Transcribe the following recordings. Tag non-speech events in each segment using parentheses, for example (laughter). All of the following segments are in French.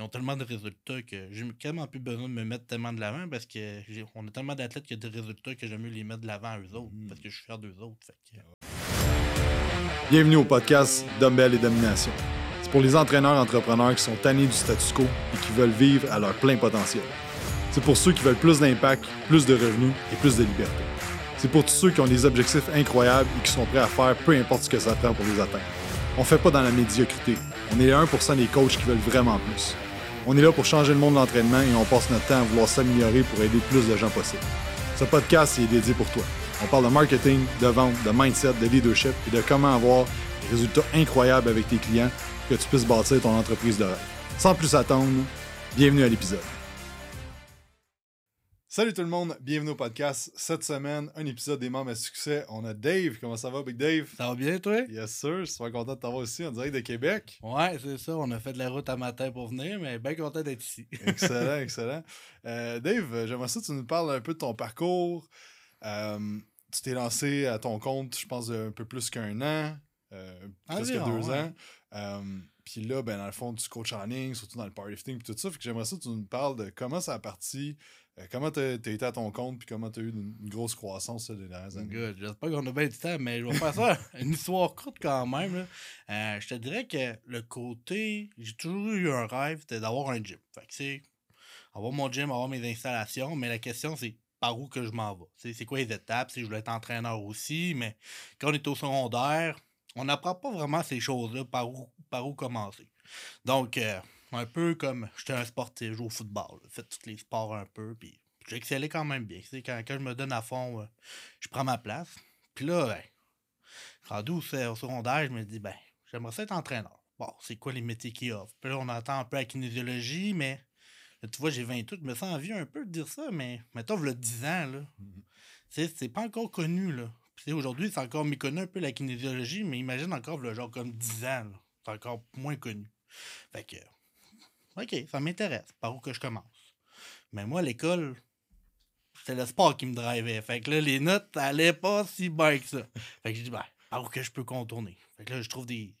ils ont tellement de résultats que j'ai quasiment plus besoin de me mettre tellement de l'avant parce que on a tellement d'athlètes qui ont des résultats que j'aime mieux les mettre de l'avant à eux autres Mhm. parce que je suis fier d'eux autres. Fait que, Bienvenue au podcast Dumbbell et Domination. C'est pour les entraîneurs entrepreneurs qui sont tannés du statu quo et qui veulent vivre à leur plein potentiel. C'est pour ceux qui veulent plus d'impact, plus de revenus et plus de liberté. C'est pour tous ceux qui ont des objectifs incroyables et qui sont prêts à faire peu importe ce que ça prend pour les atteindre. On fait pas dans la médiocrité. On est les 1% des coachs qui veulent vraiment plus. On est là pour changer le monde de l'entraînement et on passe notre temps à vouloir s'améliorer pour aider plus de gens possible. Ce podcast est dédié pour toi. On parle de marketing, de vente, de mindset, de leadership et de comment avoir des résultats incroyables avec tes clients pour que tu puisses bâtir ton entreprise de rêve. Sans plus attendre, bienvenue à l'épisode. Salut tout le monde, bienvenue au podcast. Cette semaine, un épisode des membres à succès. On a Dave. Comment ça va, Big Dave? Ça va bien, toi? Yes, sir. Je suis super content de t'avoir aussi en direct de Québec. Ouais, c'est ça. On a fait de la route à matin pour venir, mais bien content d'être ici. (laughs) Excellent, excellent. Euh, Dave, j'aimerais ça que tu nous parles un peu de ton parcours. Euh, tu t'es lancé à ton compte, je pense, un peu plus qu'un an, euh, presque Environ, deux ouais. ans. Puis là, ben, dans le fond, tu coaches en ligne, surtout dans le powerlifting et tout ça. Fait que j'aimerais ça que tu nous parles de comment ça a parti, euh, comment tu as été à ton compte, puis comment tu as eu une, une grosse croissance là, les dernières années? Good. J'espère qu'on a bien du temps, mais je vais faire ça (laughs) une histoire courte quand même. là. Euh, je te dirais que le côté. J'ai toujours eu un rêve, c'était d'avoir un gym. Fait que c'est. Avoir mon gym, avoir mes installations, mais la question c'est par où que je m'en vais? C'est quoi les étapes? Sais, Je voulais être entraîneur aussi, mais quand on est au secondaire, on n'apprend pas vraiment ces choses-là, par où, par où commencer. Donc, euh, un peu comme j'étais un sportif, je joue au football, fait tous les sports un peu, puis j'ai excellé quand même bien. Quand, quand je me donne à fond, euh, je prends ma place. Puis là, ben, rendu au, secondaire, je me dis, ben, j'aimerais ça être entraîneur. Bon, c'est quoi les métiers qu'il offre? Puis là, on entend un peu la kinésiologie, mais là, tu vois, j'ai 28, je me sens envie un peu de dire ça, mais mettons, il 10 ans, là, Mhm. sais, c'est pas encore connu, là. Aujourd'hui, c'est encore méconnu un peu la kinésiologie, mais imagine encore, le genre comme 10 ans, là, c'est encore moins connu. Fait que, OK, ça m'intéresse, par où que je commence? Mais moi, l'école, c'était le sport qui me drivait. Fait que là, les notes allaient pas si bien que ça. Fait que j'ai dit, ben, par où que je peux contourner? Fait que là, je trouve des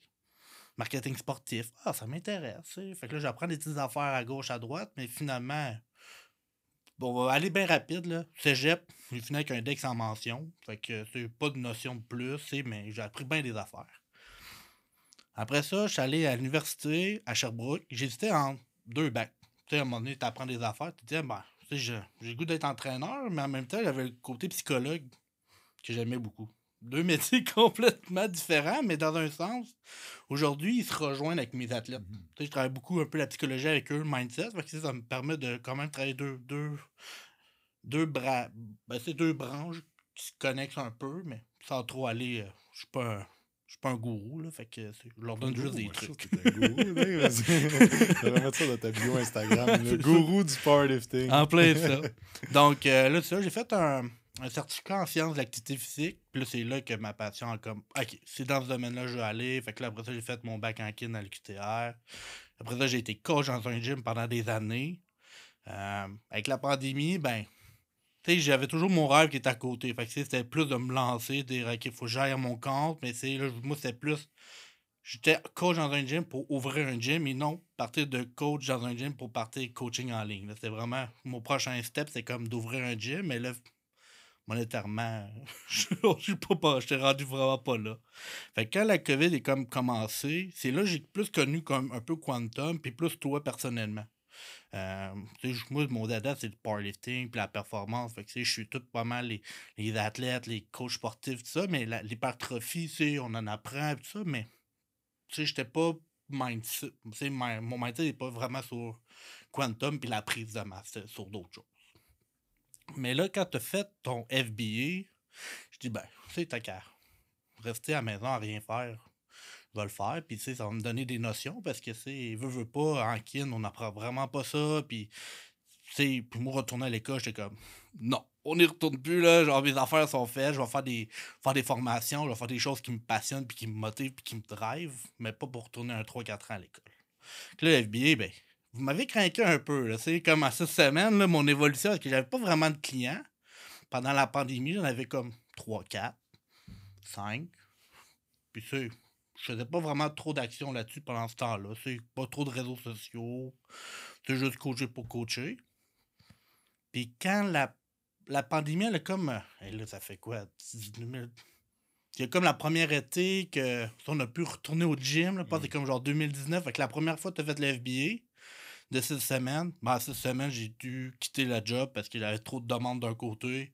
marketing sportifs. Ah, ça m'intéresse. Fait que là, j'apprends des petites affaires à gauche, à droite, mais finalement, bon, on va aller bien rapide, là. Cégep, j'ai fini avec un deck sans mention. Fait que c'est pas de notion de plus, mais j'ai appris bien des affaires. Après ça, je suis allé à l'université à Sherbrooke. J'hésitais entre deux bacs. Tu sais, à un moment donné, tu apprends des affaires, tu te dis, ben, tu sais, je- j'ai le goût d'être entraîneur, mais en même temps, j'avais le côté psychologue que j'aimais beaucoup. Deux (laughs) métiers complètement différents, mais dans un sens, aujourd'hui, ils se rejoignent avec mes athlètes. Tu sais, je travaille beaucoup un peu la psychologie avec eux, le mindset. Fait que, ça me permet de quand même travailler deux, deux, deux, bras, ben, c'est deux branches qui se connectent un peu, mais sans trop aller. euh, je suis pas un. Je suis pas un gourou, là, fait que je leur donne juste des je trucs. un gourou, (laughs) vas-y. Mettre ça dans ta bio Instagram. (laughs) Le ça. gourou du powerlifting. En plein ça. (laughs) Donc euh, là, ça, j'ai fait un, un certificat en sciences de l'activité physique. Puis là, c'est là que ma passion a comme. OK, c'est dans ce domaine-là que je veux aller. Fait que là, après ça, j'ai fait mon bac en kin à l'UQTR. Après ça, j'ai été coach dans un gym pendant des années. Euh, avec la pandémie, ben. J'avais toujours mon rêve qui était à côté. Fait que c'était plus de me lancer, de dire, OK, faut que j'aille à mon compte. Mais c'est moi, c'était plus. J'étais coach dans un gym pour ouvrir un gym et non partir de coach dans un gym pour partir coaching en ligne. C'était vraiment mon prochain step, c'est comme d'ouvrir un gym, mais là, monétairement, (laughs) je suis pas, pas j'étais rendu vraiment pas là. Fait que quand la COVID est comme commencé, c'est là que j'ai plus connu comme un peu Quantum, puis plus toi personnellement. Euh, moi, mon dada, c'est le powerlifting, puis la performance. Fait que, je suis tout pas mal les, les athlètes, les coachs sportifs, tout ça, mais l'hypertrophie, on en apprend, tout ça, mais j'étais pas mindset. mon mindset n'est pas vraiment sur quantum puis la prise de masse, c'est sur d'autres choses. Mais là, quand tu as fait ton FBA, je dis, ben, sais, t'as qu'à rester à la maison à rien faire. Vais le faire, puis tu sais, ça va me donner des notions parce que, sais, veut, veut pas, en kin, on n'apprend vraiment pas ça, puis, tu sais, puis moi, retourner à l'école, j'étais comme, non, on n'y retourne plus, là, genre, mes affaires sont faites, je vais faire des, faire des formations, je vais faire des choses qui me passionnent, puis qui me motivent, puis qui me drivent, mais pas pour retourner un 3-4 ans à l'école. Là, le FBA, ben, vous m'avez craqué un peu, là, c'est comme à cette semaine, là, mon évolution, parce que j'avais pas vraiment de clients. Pendant la pandémie, j'en avais comme 3, 4, 5. Puis sais, je faisais pas vraiment trop d'action là-dessus pendant ce temps-là. C'est pas trop de réseaux sociaux. C'est juste coacher pour coacher. Puis quand la, la pandémie, elle est comme. Et là, ça fait quoi? 2000 il y a comme la première été que on a pu retourner au gym. Là, c'est comme genre 2019. Fait que la première fois que tu as fait le FBA de six semaines, ben, six semaines, j'ai dû quitter la job parce qu'il y avait trop de demandes d'un côté.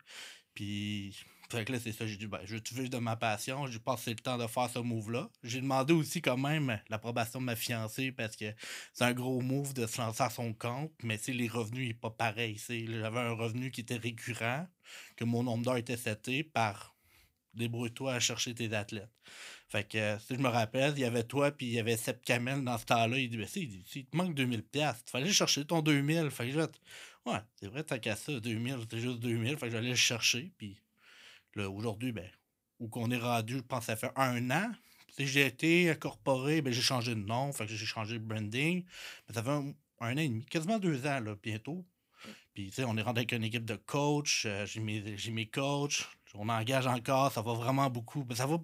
Puis, fait que là, c'est ça. J'ai dit, ben, je veux de ma passion. J'ai passé le temps de faire ce move-là. J'ai demandé aussi, quand même, l'approbation de ma fiancée parce que c'est un gros move de se lancer à son compte. Mais, les revenus, n'est pas pareil. J'avais un revenu qui était récurrent, que mon nombre d'heures était seté par débrouille-toi à chercher tes athlètes. Fait que, si je me rappelle, il y avait toi, puis il y avait Seb Kamel dans ce temps-là. Il dit, ben, si, il, te manque 2000$, il fallait chercher ton 2000$. Fait que ouais, c'est vrai, t'as qu'à ça, 2000$, c'était juste 2000$. Fait que j'allais le chercher, puis aujourd'hui, ben, où qu'on est rendu, je pense que ça fait un an. J'ai été incorporé, ben, j'ai changé de nom, fait que j'ai changé de branding. Mais ça fait un, an et demi, quasiment deux ans, là, bientôt. Puis, tu sais, on est rendu avec une équipe de coach. Euh, j'ai mes, mes coachs on engage encore, ça va vraiment beaucoup. Mais ça va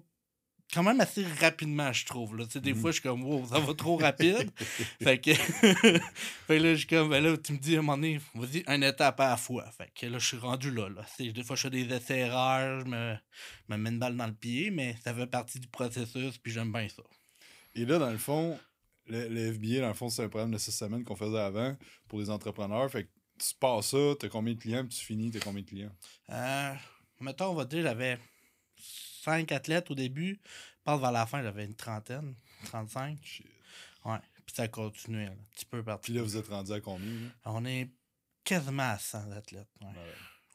quand même assez rapidement, je trouve. Là. Des mm. fois, je suis comme, wow, ça va trop rapide. (laughs) fait que, (laughs) fait là, je suis comme, ben là, tu me dis à un moment donné, vas-y, un étape à la fois. Fait que là, je suis rendu là. là. Des fois, je fais des essais-erreurs, je me, me mets une balle dans le pied, mais ça fait partie du processus, puis j'aime bien ça. Et là, dans le fond, le, FBA, dans le fond, c'est un programme de six semaines qu'on faisait avant pour les entrepreneurs. Fait que tu passes ça, tu as combien de clients, puis tu finis, tu as combien de clients? Euh, mettons, on va dire, j'avais cinq athlètes au début. Pas vers la fin, j'avais une trentaine, 35. Ouais. Puis ça a continué, un petit peu partout. Puis là, vous êtes rendu à combien? On est quasiment à 100 athlètes. Ouais.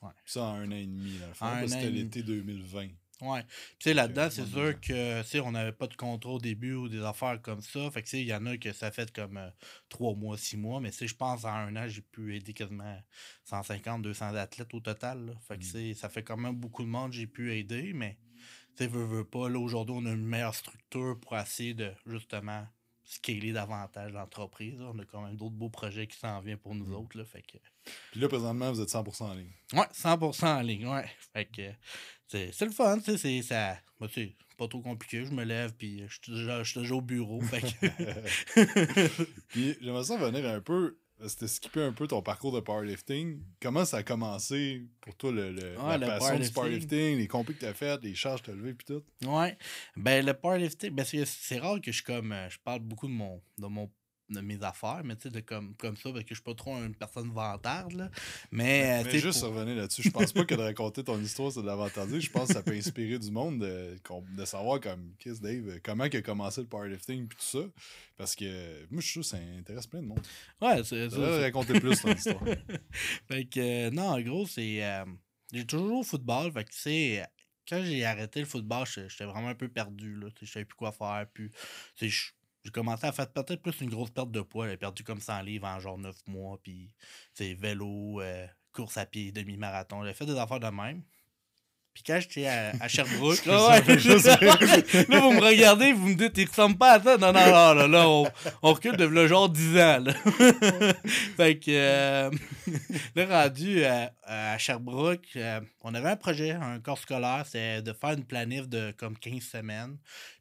ouais. Ça en un an et demi, là. C'était l'été 2020. Ouais. Puis là-dedans, c'est sûr que on n'avait pas de contrôle au début ou des affaires comme ça. Fait que il y en a que ça fait comme euh, trois mois, six mois. Mais je pense en un an, j'ai pu aider quasiment 150, 200 athlètes au total. Fait que mmh. ça fait quand même beaucoup de monde j'ai pu aider. Mais tu veux, veux pas, là, aujourd'hui, on a une meilleure structure pour essayer de justement scaler davantage l'entreprise. On a quand même d'autres beaux projets qui s'en viennent pour nous mmh. autres. Là, fait que... Puis là, présentement, vous êtes 100% en ligne. Ouais, 100% en ligne, ouais. Fait que c'est le fun, tu sais, c'est ça. Pas trop compliqué. Je me lève, puis je suis déjà, déjà, au bureau. fait que... (laughs) puis j'aimerais ça venir un peu c'était skipper un peu ton parcours de powerlifting. Comment ça a commencé pour toi, le, le la passion du powerlifting, les compés que tu as fait, les charges que tu as levées, puis tout? Ouais. Ben, le powerlifting, ben, c'est rare que je comme. Euh, je parle beaucoup de mon, de mon de mes affaires, mais tu sais, comme, comme ça, parce que je suis pas trop une personne vantarde, là. Mais, mais juste revenir là-dessus, je pense pas que de raconter ton histoire, c'est de l'avantager. Je pense que ça peut inspirer du monde de, de savoir, comme Kiss Dave, comment il a commencé le powerlifting puis tout ça. Parce que moi, je suis sûr que ça intéresse plein de monde. Ouais, c'est ça. raconter plus ton histoire. (laughs) fait que, non, en gros, c'est. Euh, j'ai toujours joué au football, fait que, tu sais, quand j'ai arrêté le football, j'étais vraiment un peu perdu, là. Je savais plus quoi faire, puis, j'ai commencé à faire peut-être plus une grosse perte de poids. J'ai perdu comme 100 livres en genre 9 mois. Puis, c'est vélo, euh, course à pied, demi-marathon. J'ai fait des affaires de même. Puis quand j'étais à, à (laughs) Sherbrooke, là, (laughs) ouais, là, vous me regardez, vous me dites, il ressemble pas à ça. Non, non, non, là, là on, on, recule de le genre 10 ans. Là. (laughs) fait que, euh, là, rendu à, à Sherbrooke, euh, on avait un projet, un corps scolaire, c'est de faire une planif de comme 15 semaines.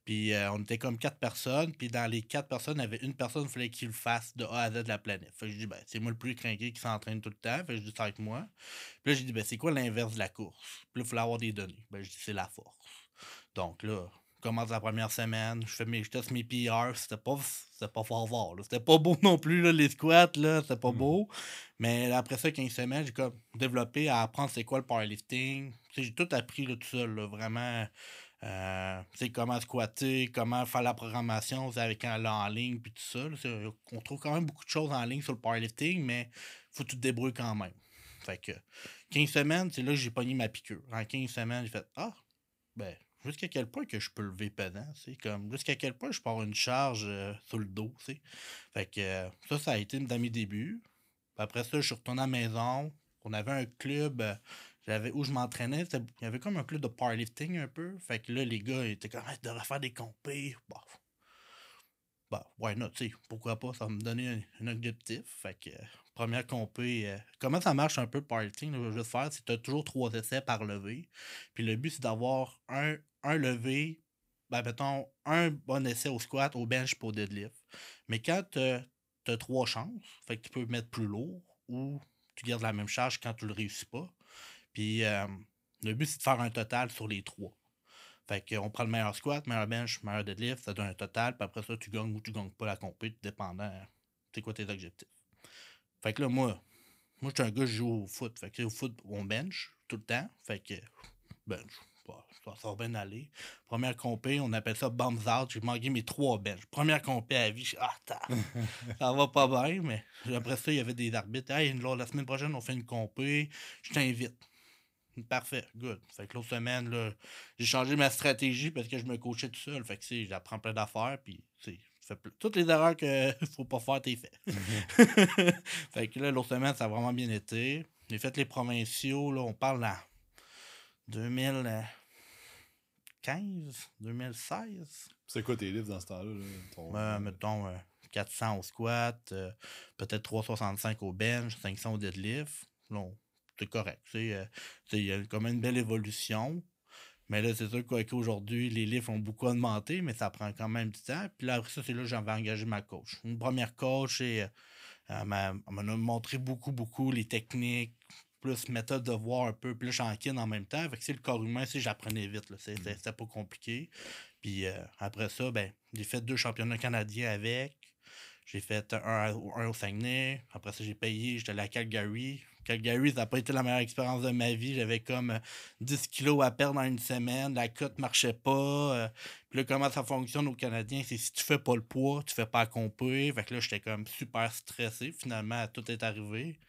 Puis euh, on était comme quatre personnes. Puis dans les quatre personnes, il y avait une personne il fallait qu'il le fasse de A à Z de la planète. Fait que je dis, ben, c'est moi le plus craqué qui s'entraîne tout le temps. Fait que je dis, ça avec moi. Puis là, j'ai dit, ben, c'est quoi l'inverse de la course? Puis là, il fallait avoir des données. Ben, je dis, c'est la force. Donc là, commence la première semaine, je fais mes, je teste mes PR, c'était pas, c'était pas fort fort, c'était pas beau (laughs) non plus, là, les squats, là, c'était pas hmm. beau. Mais après ça, 15 semaines, j'ai comme développé à apprendre c'est quoi le powerlifting. J'ai tout appris là, tout seul, là, vraiment euh, comment squatter, comment faire la programmation avec un en ligne, puis tout ça. on trouve quand même beaucoup de choses en ligne sur le powerlifting, mais faut tout débrouiller quand même. Fait que 15 semaines, c'est là que j'ai pogné ma piqûre. En 15 semaines, j'ai fait Ah, ben, jusqu'à quel point que je peux lever pedant, c'est comme jusqu'à quel point je avoir une charge euh, sur le dos, c'est. Fait que euh, ça, ça a été dans mes débuts. après ça, je suis retourné à la maison. On avait un club j'avais où je m'entraînais, il y avait comme un club de powerlifting un peu. Fait que là, les gars étaient comme, ah, de faire des compés. Bah, bah, why not, tu sais, pourquoi pas, ça me donnait un, objectif. Fait que, première compé, euh, comment ça marche un peu le powerlifting, je veux faire, c'est que tu as toujours trois essais par levé. Puis le but, c'est d'avoir un, un levé ben, mettons, un bon essai au squat, au bench pour deadlift. Mais quand tu as trois chances, fait que tu peux mettre plus lourd ou tu gardes la même charge quand tu le réussis pas. Puis euh, le but, c'est de faire un total sur les trois. Fait qu'on prend le meilleur squat, meilleur bench, meilleur deadlift, ça donne un total, puis après ça, tu gagnes ou tu gagnes pas la compétition, dépendant, c'est quoi tes objectifs. Fait que là, moi, moi, je suis un gars, je joue au foot. Fait que au foot, on bench tout le temps. Fait que, bench, ça, va bien aller. Première compé, on appelle ça bums out. J'ai manqué mes trois benches. Première compé à vie, je ah, (laughs) ça va pas bien, mais après ça, il y avait des arbitres. Hey, la semaine prochaine, on fait une compé, je t'invite. Parfait, good. Fait que l'autre semaine, là, j'ai changé ma stratégie parce que je me coachais tout seul. Fait que, j'apprends plein d'affaires, puis, toutes les erreurs qu'il (laughs) faut pas faire, t'es fait. (laughs) (laughs) fait que là, l'autre semaine, ça a vraiment bien été. J'ai fait les provinciaux, là, on parle. 2000. 2015, 2016. C'est quoi tes livres dans ce temps-là? Ben, mettons 400 euh, au squat, euh, peut-être 365 au bench, 500 au deadlift. C'est correct. Euh, il y a quand même une belle évolution. Mais là, c'est sûr qu'aujourd'hui, les livres ont beaucoup augmenté, mais ça prend quand même du temps. Puis là, après ça, c'est là que j'avais engagé ma coach. Une première coach, et, elle m'a montré beaucoup, beaucoup les techniques, plus méthode de voir un peu, plus chanquine en même temps. Fait que c'est le corps humain, si j'apprenais vite. Mm. C'était pas compliqué. Puis euh, après ça, ben, j'ai fait deux championnats canadiens avec. J'ai fait un, un, au Saguenay. Après ça, j'ai payé. J'étais allé à Calgary. Calgary, ça n'a pas été la meilleure expérience de ma vie. J'avais comme 10 euh, kilos à perdre en une semaine. La cote marchait pas. Euh. Puis là, comment ça fonctionne au Canadien, c'est si tu fais pas le poids, tu fais pas accomplir. Fait que là, j'étais comme super stressé. Finalement, tout est arrivé.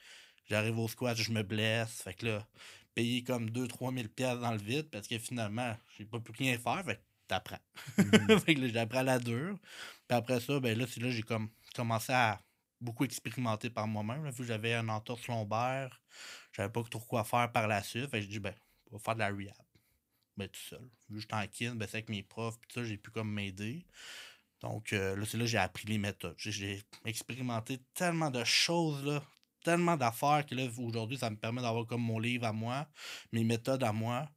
J'arrive au squat, je me blesse. Fait que là, payer comme 2-3 000 pièces dans le vide parce que finalement, j'ai pas pu rien faire. Fait que t'apprends. Mhm. (laughs) fait que là, j'apprends la dure. Puis après ça, ben là, c'est là j'ai comme commencé à beaucoup expérimenter par moi-même. Vu que j'avais un entorse lombaire, j'avais pas trop quoi faire par la suite. Fait que je dis, ben, on va faire de la rehab. Ben, tout seul. Vu que j'étais en kin, ben, c'est avec mes profs, puis ça, j'ai pu comme m'aider. Donc euh, là, c'est là que j'ai appris les méthodes. J'ai expérimenté tellement de choses, là, tellement d'affaires que là, aujourd'hui, ça me permet d'avoir comme mon livre à moi, mes méthodes à moi.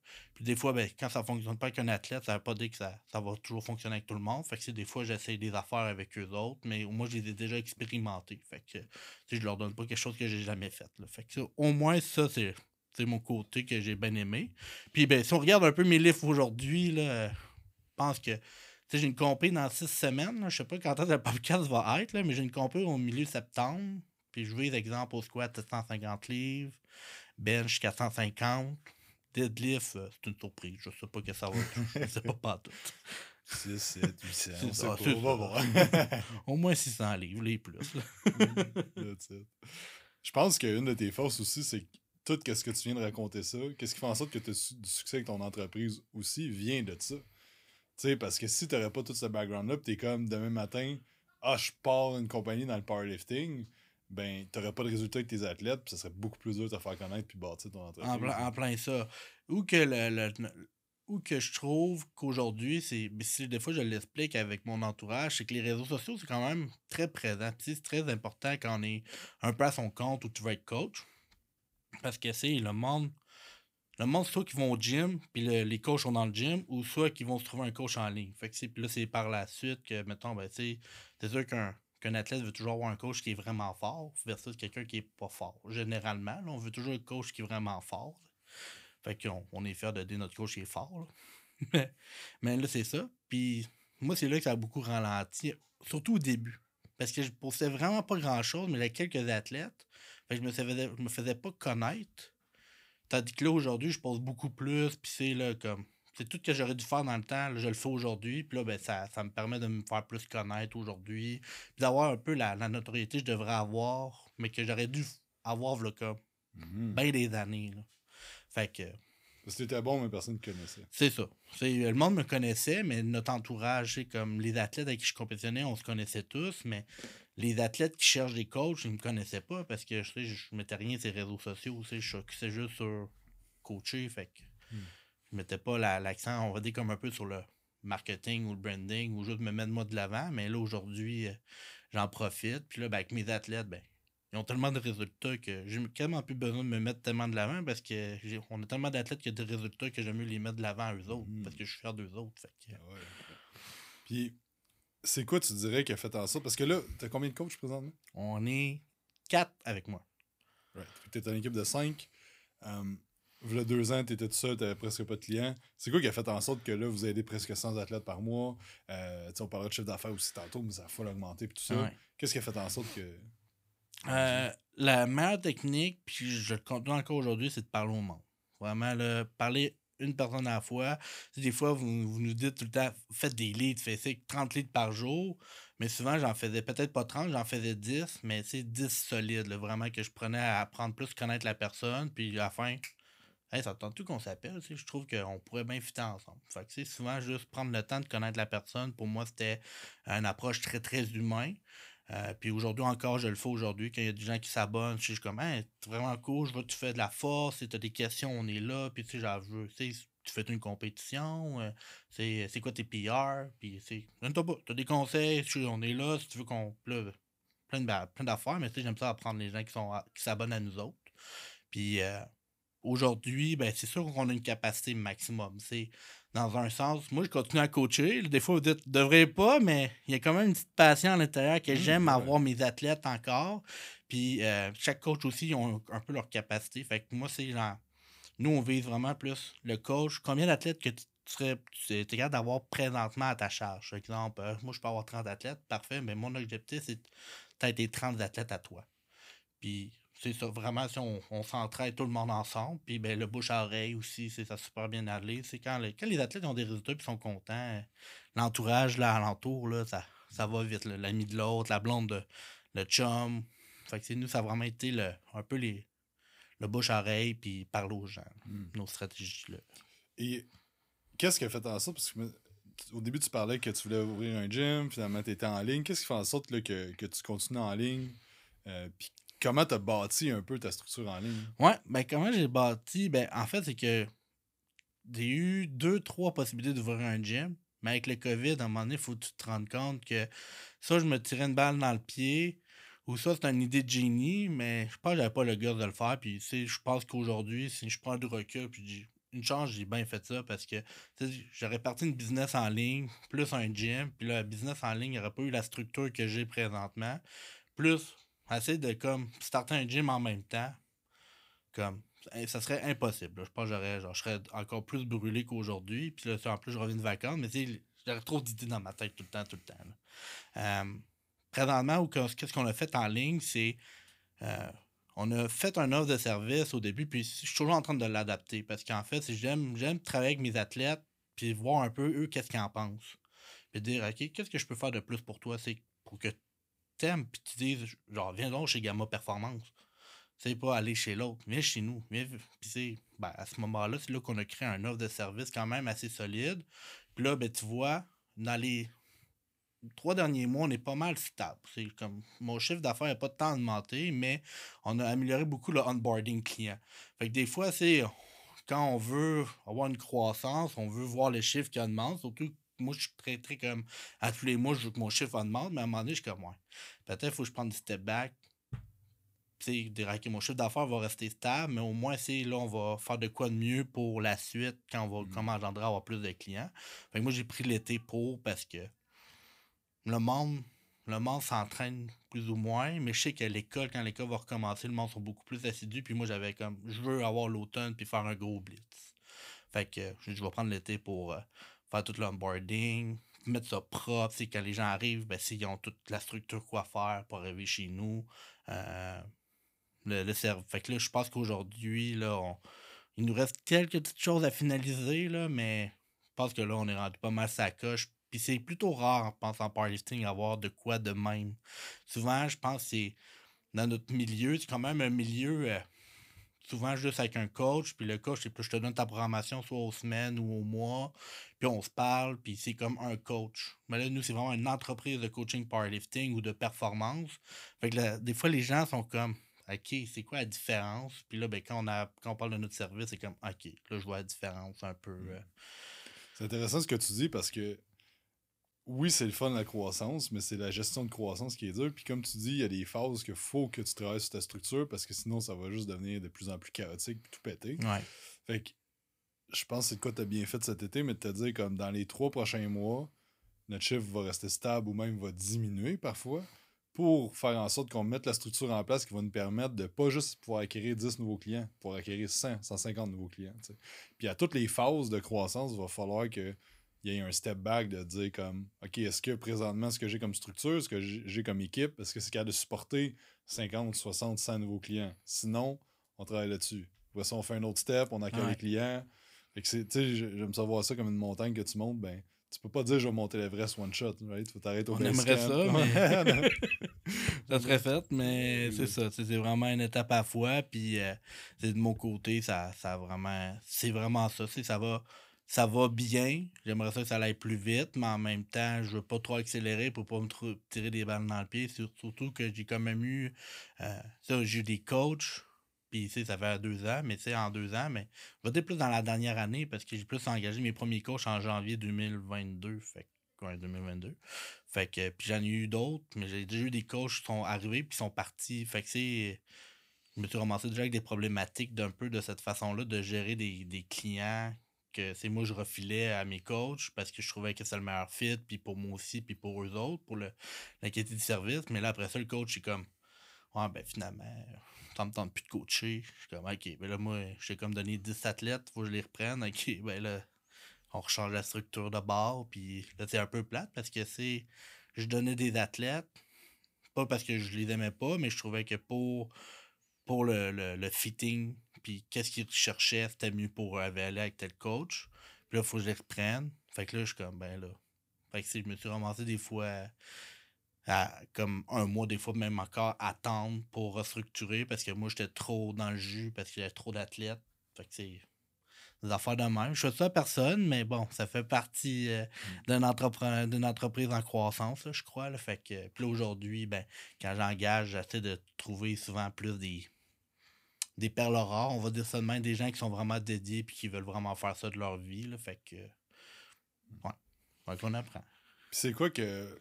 Des fois, ben, quand ça fonctionne pas avec un athlète, ça veut pas dire que ça, ça va toujours fonctionner avec tout le monde. Fait que des fois, j'essaie des affaires avec eux autres, mais moi, je les ai déjà expérimentés. Fait que je leur donne pas quelque chose que j'ai jamais fait. Fait que au moins, ça, c'est. Mon côté que j'ai bien aimé. Puis ben, si on regarde un peu mes livres aujourd'hui, je pense que j'ai une compé dans six semaines. Je sais pas quand le podcast va être, là, mais j'ai une compé au milieu septembre. Puis je vais exemple au squat 750 livres, bench 450, deadlift, euh, c'est une surprise. Je sais pas que ça va être. Je sais pas pas tout. 6, 7, 800. C'est ça, (laughs) Au moins 600 livres, les plus. je pense qu'une de tes forces aussi, c'est tout ce que tu viens de raconter ça, qu'est-ce qui fait en sorte que tu as du succès avec ton entreprise aussi, vient de ça. Tu sais, parce que si tu n'aurais pas tout ce background-là, tu es comme demain matin, ah, je pars une compagnie dans le powerlifting, ben, tu n'aurais pas de résultat avec tes athlètes, puis ça serait beaucoup plus dur de te faire connaître puis bâtir ton entreprise. En, plein, ça. Ou que le, ou que je trouve qu'aujourd'hui, c'est. Des fois, je l'explique avec mon entourage, c'est que les réseaux sociaux, c'est quand même très présent. C'est très important quand on est un peu à son compte ou tu veux être coach. Parce que c'est le monde. Le monde, soit qu'ils vont au gym, puis les coachs sont dans le gym, ou soit qu'ils vont se trouver un coach en ligne. Fait que là, c'est par la suite que, mettons, ben, c'est sûr qu'un qu'un athlète veut toujours avoir un coach qui est vraiment fort versus quelqu'un qui est pas fort. Généralement, on veut toujours un coach qui est vraiment fort. Fait qu'on on est fier de dire notre coach qui est fort. (laughs) mais, là, c'est ça. Puis moi, c'est là que ça a beaucoup ralenti, surtout au début. Parce que je postais vraiment pas grand-chose, mais il y a quelques athlètes. Fait je me me faisais pas connaître. Tandis que là, aujourd'hui, je pose beaucoup plus. Puis c'est là, comme c'est tout ce que j'aurais dû faire dans le temps, je le fais aujourd'hui. Puis là, ben, ça, ça, me permet de me faire plus connaître aujourd'hui. Puis d'avoir un peu la, notoriété que je devrais avoir, mais que j'aurais dû avoir le cas. Mm bien des années. Là. Fait que. C'était bon, mais personne ne connaissait. C'est ça. Le monde me connaissait, mais notre entourage, comme les athlètes avec qui je compétitionnais, on se connaissait tous, mais les athlètes qui cherchent des coachs, ils ne me connaissaient pas parce que je ne mettais rien sur les réseaux sociaux. Je suis juste sur coacher. Fait que. Hmm je mettais pas l'accent, on va dire, comme un peu sur le marketing ou le branding ou juste me mettre moi de l'avant. Mais là, aujourd'hui, euh, j'en profite. Puis là, ben, avec mes athlètes, ben, ils ont tellement de résultats que j'ai quasiment plus besoin de me mettre tellement de l'avant parce qu'on a tellement d'athlètes qui ont des résultats que j'aime mieux les mettre de l'avant à eux autres mm. parce que je suis fier d'eux autres. Fait ah Puis, c'est quoi, tu dirais, qui a fait en sorte? Parce que là, t'as combien de coachs présentement? On est quatre avec moi. Right. Tu es une équipe de cinq. Um, il deux ans, tu étais tout seul, tu presque pas de clients. C'est quoi qui a fait en sorte que là, vous aidez presque 100 athlètes par mois? Euh, on parlera de chiffre d'affaires aussi tantôt, mais ça a full augmenté et tout ça. Qu'est-ce qui a fait en sorte que. Euh, la meilleure technique, puis je le continue encore aujourd'hui, c'est de parler au monde. Vraiment, là, parler une personne à la fois. Des fois, vous, nous dites tout le temps, faites des leads, faites 30 leads par jour. Mais souvent, j'en faisais peut-être pas 30, j'en faisais 10, mais c'est 10 solides, vraiment, que je prenais à apprendre plus, connaître la personne. Puis à la fin, hey, ça tente tout qu'on s'appelle. Je trouve qu'on pourrait bien fitter ensemble. Fait que, souvent, juste prendre le temps de connaître la personne, pour moi, c'était une approche très, très humaine. Euh, puis aujourd'hui encore, je le fais aujourd'hui. Quand il y a des gens qui s'abonnent, je suis comme, c'est vraiment cool, je vois que tu fais de la force, si tu as des questions, on est là. Puis tu sais, veux, tu fais une compétition, euh, c'est quoi tes PR, puis c'est. Tu as des conseils, on est là, si tu veux qu'on. Plein d'affaires, mais tu sais, j'aime ça apprendre les gens qui sont qui s'abonnent à nous autres. Puis euh, aujourd'hui, ben, c'est sûr qu'on a une capacité maximum. C'est dans un sens. Moi, je continue à coacher. Des fois, vous dites, ne devrais pas, mais il y a quand même une petite passion à l'intérieur que mmh, j'aime avoir mes athlètes encore. Puis euh, chaque coach aussi, ils ont un peu leur capacité. Fait que moi, c'est genre. Nous, on vise vraiment plus le coach. Combien d'athlètes que tu serais es capable d'avoir présentement à ta charge? Par exemple, euh, moi, je peux avoir 30 athlètes, parfait, mais mon objectif, c'est peut-être tes 30 athlètes à toi. Puis c'est ça, vraiment, si on, s'entraide tout le monde ensemble, puis ben, le bouche à oreille aussi, c'est ça super bien allé. C'est quand, les, quand les athlètes ont des résultats et sont contents, l'entourage là, alentour, là, ça, ça va vite. L'ami de l'autre, la blonde de le chum. Fait que nous, ça a vraiment été le, un peu les, le bouche à oreille, puis parler aux gens, hmm. nos stratégies. Là. Et qu'est-ce qui a fait en sorte, parce que au début, tu parlais que tu voulais ouvrir un gym, finalement, tu étais en ligne. Qu'est-ce qui fait en sorte que, que tu continues en ligne? Euh, puis comment tu as bâti un peu ta structure en ligne? Ouais, ben comment j'ai bâti? Ben en fait, c'est que j'ai eu deux, trois possibilités d'ouvrir un gym. Mais avec le COVID, à un moment donné, il faut que tu te rendre compte que ça, je me tirais une balle dans le pied. Ou ça, c'est une idée de génie, mais je pense que j'avais pas le gars de le faire. Puis, je pense qu'aujourd'hui, si je prends du recul, puis une chance, j'ai bien fait ça parce que j'aurais parti une business en ligne, plus un gym, puis le business en ligne n'aurait pas eu la structure que j'ai présentement. Plus essayer de comme starter un gym en même temps, comme ça serait impossible. Je pense que j'aurais je serais encore plus brûlé qu'aujourd'hui. Puis là, en plus, je reviens de vacances, mais j'aurais trop d'idées dans ma tête tout le temps, tout le temps. Euh, présentement, qu'est-ce qu'on a fait en ligne, c'est euh, on a fait un offre de service au début, puis je suis toujours en train de l'adapter. Parce qu'en fait, j'aime, j'aime travailler avec mes athlètes, puis voir un peu eux qu'est-ce qu'ils en pensent. Puis dire, OK, qu'est-ce que je peux faire de plus pour toi? C'est pour que puis tu dis, genre, viens donc chez Gamma Performance. C'est pas aller chez l'autre, viens chez nous. Viens, puis ben, à ce moment-là, c'est là, qu'on a créé un offre de service quand même assez solide. Puis là, ben, tu vois, dans les trois derniers mois, on est pas mal stable. C'est comme mon chiffre d'affaires n'a pas temps augmenté, mais on a amélioré beaucoup le onboarding client. Fait que des fois, c'est quand on veut avoir une croissance, on veut voir les chiffres qui augmentent, surtout moi, je suis très, très comme. À tous les mois, je veux que mon chiffre augmente, mais à un moment donné, je suis comme, ouais. Peut-être qu'il faut que je prenne du step back. Tu sais, dire, OK, mon chiffre d'affaires va rester stable, mais au moins, c'est là, on va faire de quoi de mieux pour la suite quand on va mmh. comment engendrer avoir plus de clients. Fait que moi, j'ai pris l'été pour parce que le monde. Le monde s'entraîne plus ou moins, mais je sais qu'à l'école, quand l'école va recommencer, le monde sont beaucoup plus assidus. Puis moi, j'avais comme, je veux avoir l'automne puis faire un gros blitz. Fait que je vais prendre l'été pour euh, faire tout l'onboarding, mettre ça propre. C'est quand les gens arrivent, ben, ils ont toute la structure quoi faire pour arriver chez nous. Euh, le, le Fait que là, je pense qu'aujourd'hui, il nous reste quelques petites choses à finaliser, là, mais je pense que là, on est rendu pas mal sa coche. Puis c'est plutôt rare, en pensant en powerlifting, avoir de quoi de même. Souvent, je pense que c'est dans notre milieu, c'est quand même un milieu. Euh, souvent juste avec un coach, puis le coach, c'est plus je te donne ta programmation soit aux semaines ou au mois, puis on se parle, puis c'est comme un coach. Mais là, nous, c'est vraiment une entreprise de coaching powerlifting ou de performance. Fait que des fois, les gens sont comme OK, c'est quoi la différence? Puis là, ben, quand, on a, quand on parle de notre service, c'est comme OK, là, je vois la différence un peu. Euh. C'est intéressant ce que tu dis parce que oui, c'est le fun la croissance, mais c'est la gestion de croissance qui est dure. Puis comme tu dis, il y a des phases qu'il faut que tu travailles sur ta structure parce que sinon, ça va juste devenir de plus en plus chaotique et tout péter. Ouais. Fait que je pense que c'est quoi tu as bien fait cet été, mais de te dire comme dans les trois prochains mois, notre chiffre va rester stable ou même va diminuer parfois pour faire en sorte qu'on mette la structure en place qui va nous permettre de pas juste pouvoir acquérir 10 nouveaux clients, pour acquérir 100, 150 nouveaux clients. Puis à toutes les phases de croissance, il va falloir qu'il y ait un step back de dire comme OK, est-ce que présentement ce que j'ai comme structure, ce que j'ai comme équipe, est-ce que c'est capable de supporter 50, 60, 100 nouveaux clients? Sinon, on travaille là-dessus. Voici, on fait un autre step, on accueille les clients. Fait que c'est, j'aime savoir ça comme une montagne que tu montes, ben tu peux pas dire je vais monter l'Everest one shot, right? Faut t'arrêter au On aimerait ça, mais. (laughs) (laughs) ça serait fait, mais c'est ça. C'est vraiment une étape à la fois. Puis euh, de mon côté, ça, ça vraiment. C'est vraiment ça. Ça va, ça va bien. J'aimerais ça que ça aille plus vite, mais en même temps, je veux pas trop accélérer pour pas me tirer des balles dans le pied. Surtout que j'ai quand même eu. Euh, j'ai eu des coachs puis, tu ça fait deux ans, mais tu sais, en deux ans, mais je vais plus dans la dernière année parce que j'ai plus engagé mes premiers coachs en janvier 2022. Fait que, 2022. Fait que, puis j'en ai eu d'autres, mais j'ai déjà eu des coachs qui sont arrivés puis sont partis. Fait que, c'est. Je me suis ramassé déjà avec des problématiques d'un peu de cette façon-là, de gérer des clients que c'est moi je refilais à mes coachs parce que je trouvais que c'était le meilleur fit, puis pour moi aussi, puis pour eux autres, pour le, la qualité du service. Mais là, après ça, le coach, est comme, ouais, ben finalement, ça me tente plus de coacher. Je suis comme, OK, ben là, moi, j'ai comme donné 10 athlètes, faut que je les reprenne. OK, (laughs) ben là, on rechange la structure de bord. Puis là, c'est un peu plate parce que c'est. Je donnais des athlètes, pas parce que je les aimais pas, mais je trouvais que pour, pour le, le, fitting, puis qu'est-ce qu'ils cherchaient, c'était mieux pour aller avec tel coach. Puis là, il faut que je les reprenne. Fait que là, je suis comme, ben là. Fait que je me suis ramassé des fois comme un mois, des fois même encore, attendre pour restructurer parce que moi, j'étais trop dans le jus parce qu'il y avait trop d'athlètes. Fait que c'est des affaires de même. Je fais ça à personne, mais bon, ça fait partie euh, mm. d'une entreprise en croissance, je crois. Fait que, puis aujourd'hui, ben, quand j'engage, j'essaie de trouver souvent plus des, des perles rares. On va dire ça de même, des gens qui sont vraiment dédiés et qui veulent vraiment faire ça de leur vie. Là, fait que, ouais, donc on apprend. c'est quoi que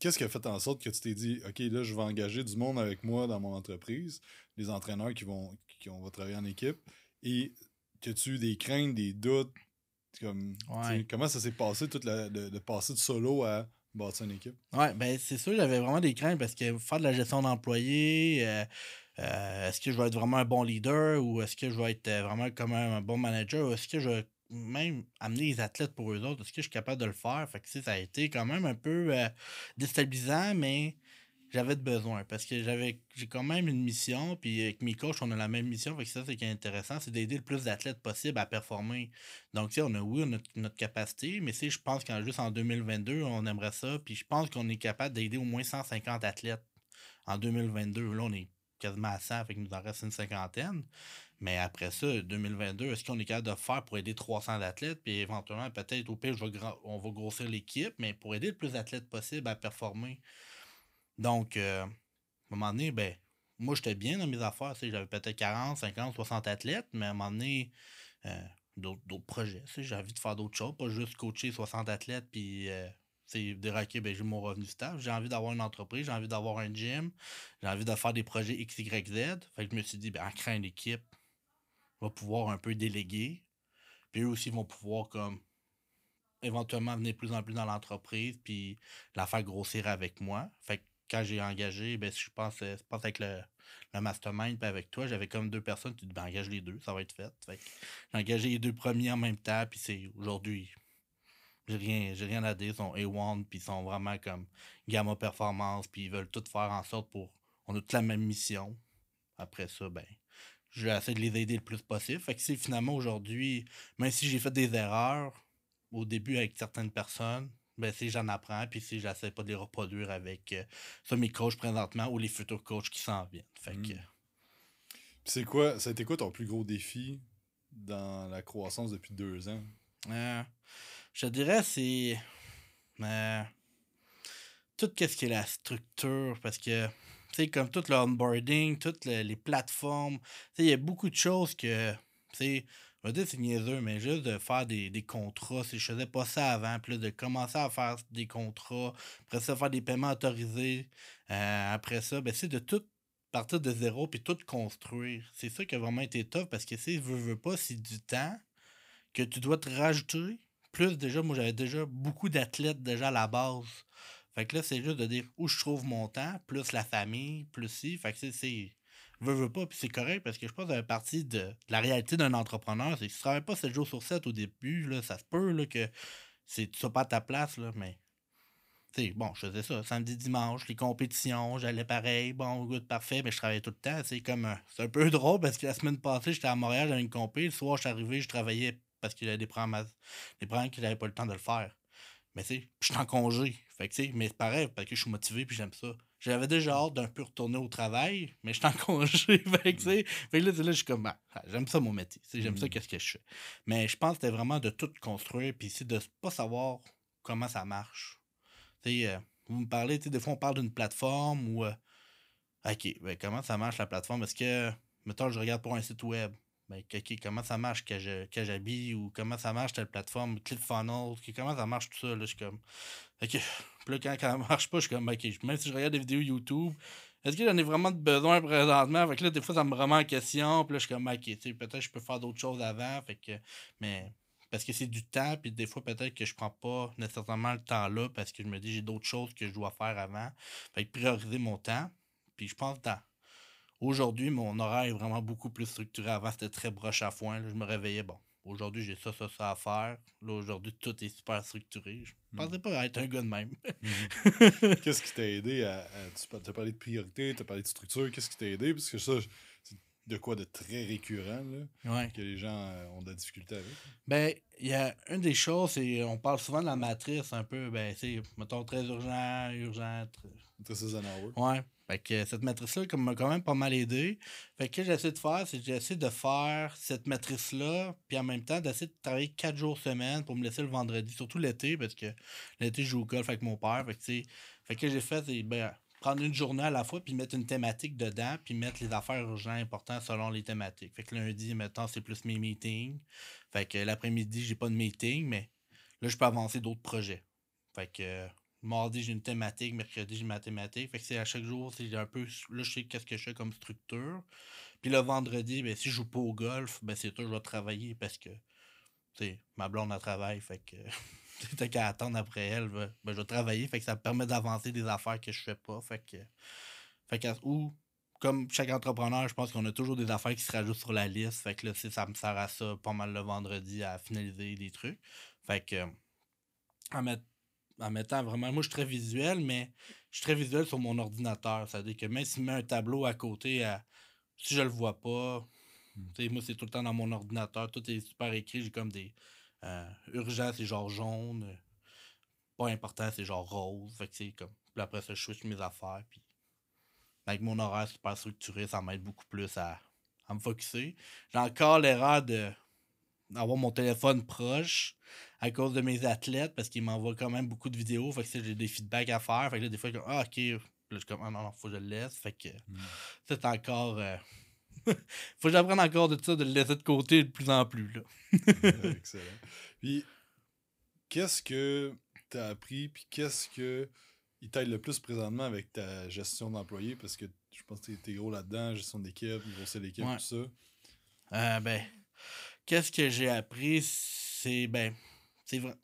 qu'est-ce qui a fait en sorte que tu t'es dit, OK, là, je vais engager du monde avec moi dans mon entreprise, des entraîneurs qui vont, qui travailler en équipe, et que tu eu des craintes, des doutes, comme, comment ça s'est passé, toute la, de, passer de solo à bâtir une équipe? Ouais, ben c'est sûr, j'avais vraiment des craintes parce que faire de la gestion d'employés, euh, euh, est-ce que je vais être vraiment un bon leader ou est-ce que je vais être euh, vraiment comme un bon manager ou est-ce que je vais même amener les athlètes pour eux autres, est-ce que je suis capable de le faire? Fait que, ça a été quand même un peu euh, déstabilisant, mais j'avais besoin parce que j'avais j'ai quand même une mission, puis avec mes coachs, on a la même mission. Fait que ça, c'est qui est intéressant, c'est d'aider le plus d'athlètes possible à performer. Donc, on a oui, notre capacité, mais je pense qu'en juste en 2022, on aimerait ça. Puis je pense qu'on est capable d'aider au moins 150 athlètes en 2022. Là, on est quasiment à 100, fait qu'il nous en reste une cinquantaine. Mais après ça, 2022, est-ce qu'on est capable de faire pour aider 300 athlètes? Puis éventuellement, peut-être au pire, on va grossir l'équipe, mais pour aider le plus d'athlètes possible à performer. Donc, euh, à un moment donné, ben, moi, j'étais bien dans mes affaires. J'avais peut-être 40, 50, 60 athlètes, mais à un moment donné, euh, d'autres projets. J'ai envie de faire d'autres choses, pas juste coacher 60 athlètes puis euh, dire OK, ben, j'ai mon revenu stable. J'ai envie d'avoir une entreprise, j'ai envie d'avoir un gym, j'ai envie de faire des projets X, Y, Z. Fait que je me suis dit, ben, en créant une équipe, va pouvoir un peu déléguer. Puis eux aussi vont pouvoir comme éventuellement venir plus en plus dans l'entreprise puis la faire grossir avec moi. Fait que quand j'ai engagé, ben, je pense, je pense avec le, le mastermind puis avec toi, j'avais comme deux personnes, tu dis ben, engage les deux, ça va être fait. fait j'ai engagé les deux premiers en même temps, puis c'est aujourd'hui. J'ai rien, j'ai rien à dire, ils sont A1, puis ils sont vraiment comme Gamma Performance, puis ils veulent tout faire en sorte pour. On a toute la même mission. Après ça, ben, je vais essayer de les aider le plus possible. Fait que c'est finalement aujourd'hui, même si j'ai fait des erreurs au début avec certaines personnes, ben si j'en apprends, puis si j'essaie pas de les reproduire avec euh, mes coachs présentement ou les futurs coachs qui s'en viennent. Fait que. Hmm. C'est quoi, ça a été quoi ton plus gros défi dans la croissance depuis deux ans? Euh, je dirais c'est euh, tout ce qui est la structure parce que sais, comme tout le onboarding, toutes les, plateformes. Il y a beaucoup de choses que, tu je vais dire c'est niaiseux, mais juste de faire des, contrats, si je faisais pas ça avant, puis de commencer à faire des contrats, après ça, faire des paiements autorisés, euh, après ça, ben, c'est de tout partir de zéro puis tout construire. C'est ça qui a vraiment été tough parce que, si veux, veux pas, c'est du temps que tu dois te rajouter plus déjà, moi, j'avais déjà beaucoup d'athlètes déjà à la base. Fait que là, c'est juste de dire où je trouve mon temps, plus la famille, plus si. Fait que c'est. Veux, veux pas, puis c'est correct parce que je pense que fait partie de, la réalité d'un entrepreneur. C'est que si tu travailles pas 7 jours sur 7 au début, là, ça se peut là, que tu sois pas à ta place, là, mais. sais bon, je faisais ça samedi, dimanche, les compétitions, j'allais pareil, bon, good, parfait, mais je travaillais tout le temps. C'est comme. c'est un peu (laughs) drôle parce que la semaine passée, j'étais à Montréal dans une compé. Le soir, je suis arrivé, je travaillais parce qu'il avait des problèmes, des problèmes que j'avais pas le temps de le faire. Mais tu sais, je suis en congé. Fait que tu sais, mais c'est pareil, parce que je suis motivé puis j'aime ça. J'avais déjà hâte d'un peu retourner au travail, mais je suis en (laughs) congé. fait que tu sais, fait que là, là, je suis comme, ah, j'aime ça mon métier. J'aime ça, mm. qu'est-ce que je fais. Mais je pense que c'était vraiment de tout construire, puis c'est de pas savoir comment ça marche. Tu sais, euh, vous me parlez, tu sais, des fois, on parle d'une plateforme ou. Euh, OK, ben, comment ça marche la plateforme? Est-ce que, mettons, je regarde pour un site web ben, comment ça marche que, j'habille ou comment ça marche telle plateforme, ClickFunnels, comment ça marche tout ça. Là, je suis comme. OK. (laughs) Puis là, quand, ça marche pas, je suis comme, OK, même si je regarde des vidéos YouTube, est-ce que j'en ai vraiment besoin présentement? Fait que là, des fois, ça me remet en question. Puis là, je suis comme, OK, peut-être que je peux faire d'autres choses avant. Fait que, mais parce que c'est du temps, puis des fois, peut-être que je prends pas nécessairement le temps là parce que je me dis, j'ai d'autres choses que je dois faire avant. Fait que prioriser mon temps. Puis je pense, dans Aujourd'hui, mon horaire est vraiment beaucoup plus structuré. Avant, c'était très broche à foin. je me réveillais, bon, aujourd'hui, j'ai ça, ça, ça à faire. Là, aujourd'hui, tout est super structuré. Je ne pensais pas être un gars de même. Mhm. (laughs) Qu'est-ce qui t'a aidé à. tu as parlé de priorité, tu as parlé de structure. Qu'est-ce qui t'a aidé? Parce que ça, c'est de quoi de très récurrent là, que les gens euh, ont de la difficulté avec. Ben, il y a une des choses, c'est on parle souvent de la matrice un peu, ben, c'est, mettons, très urgent, urgent. Très, très Ouais. Fait que cette matrice-là m'a quand même pas mal aidé. Fait que j'essaie de faire, c'est que j'essaie de faire cette matrice-là, puis en même temps, d'essayer de travailler quatre jours semaine pour me laisser le vendredi, surtout l'été, parce que l'été, je joue au golf avec mon père. Fait que, fait que j'ai fait, c'est ben, prendre une journée à la fois, puis mettre une thématique dedans, puis mettre les affaires urgentes importantes selon les thématiques. Fait que lundi, maintenant, c'est plus mes meetings. Fait que l'après-midi, j'ai pas de meeting, mais là, je peux avancer d'autres projets. Fait que Mardi, j'ai une thématique. Mercredi, j'ai ma thématique. Fait que c'est à chaque jour, c'est un peu. Là, je sais qu'est-ce que je fais comme structure. Puis le vendredi, ben, si je joue pas au golf, ben, c'est tout, je vais travailler parce que, tu ma blonde a travail. Fait que, (laughs) t'as qu'à attendre après elle. Ben, ben, je vais travailler. Fait que ça me permet d'avancer des affaires que je fais pas. Fait que, fait que, ou, comme chaque entrepreneur, je pense qu'on a toujours des affaires qui se rajoutent sur la liste. Fait que là, ça me sert à ça pas mal le vendredi à finaliser des trucs. Fait que, à mettre en mettant vraiment. Moi, je suis très visuel, mais je suis très visuel sur mon ordinateur. C'est-à-dire que même s'il met un tableau à côté, si je le vois pas, hmm. moi, c'est tout le temps dans mon ordinateur. Tout est super écrit. J'ai comme des. Euh, urgent, c'est genre jaune. Pas important, c'est genre rose. Fait que c'est comme. Puis après ça, je switch mes affaires. Puis avec mon horaire super structuré, ça m'aide beaucoup plus à, à me focuser. J'ai encore l'erreur de d'avoir mon téléphone proche à cause de mes athlètes parce qu'ils m'envoient quand même beaucoup de vidéos. Fait que j'ai des feedbacks à faire. Fait que là, des fois, comme, ah, ok. Là, je suis comme, ah non, non, faut que je le laisse. Fait que hmm. c'est encore. Euh, (laughs) faut que j'apprenne encore de ça, de le laisser de côté de plus en plus. Là. (laughs) Excellent. Puis, qu'est-ce que tu as appris, puis qu'est-ce que il t'aide le plus présentement avec ta gestion d'employés? Parce que je pense que tu es gros là-dedans, gestion d'équipe, grossir l'équipe, tout ça. Euh, ben, qu'est-ce que j'ai appris? C'est, ben, c'est vrai.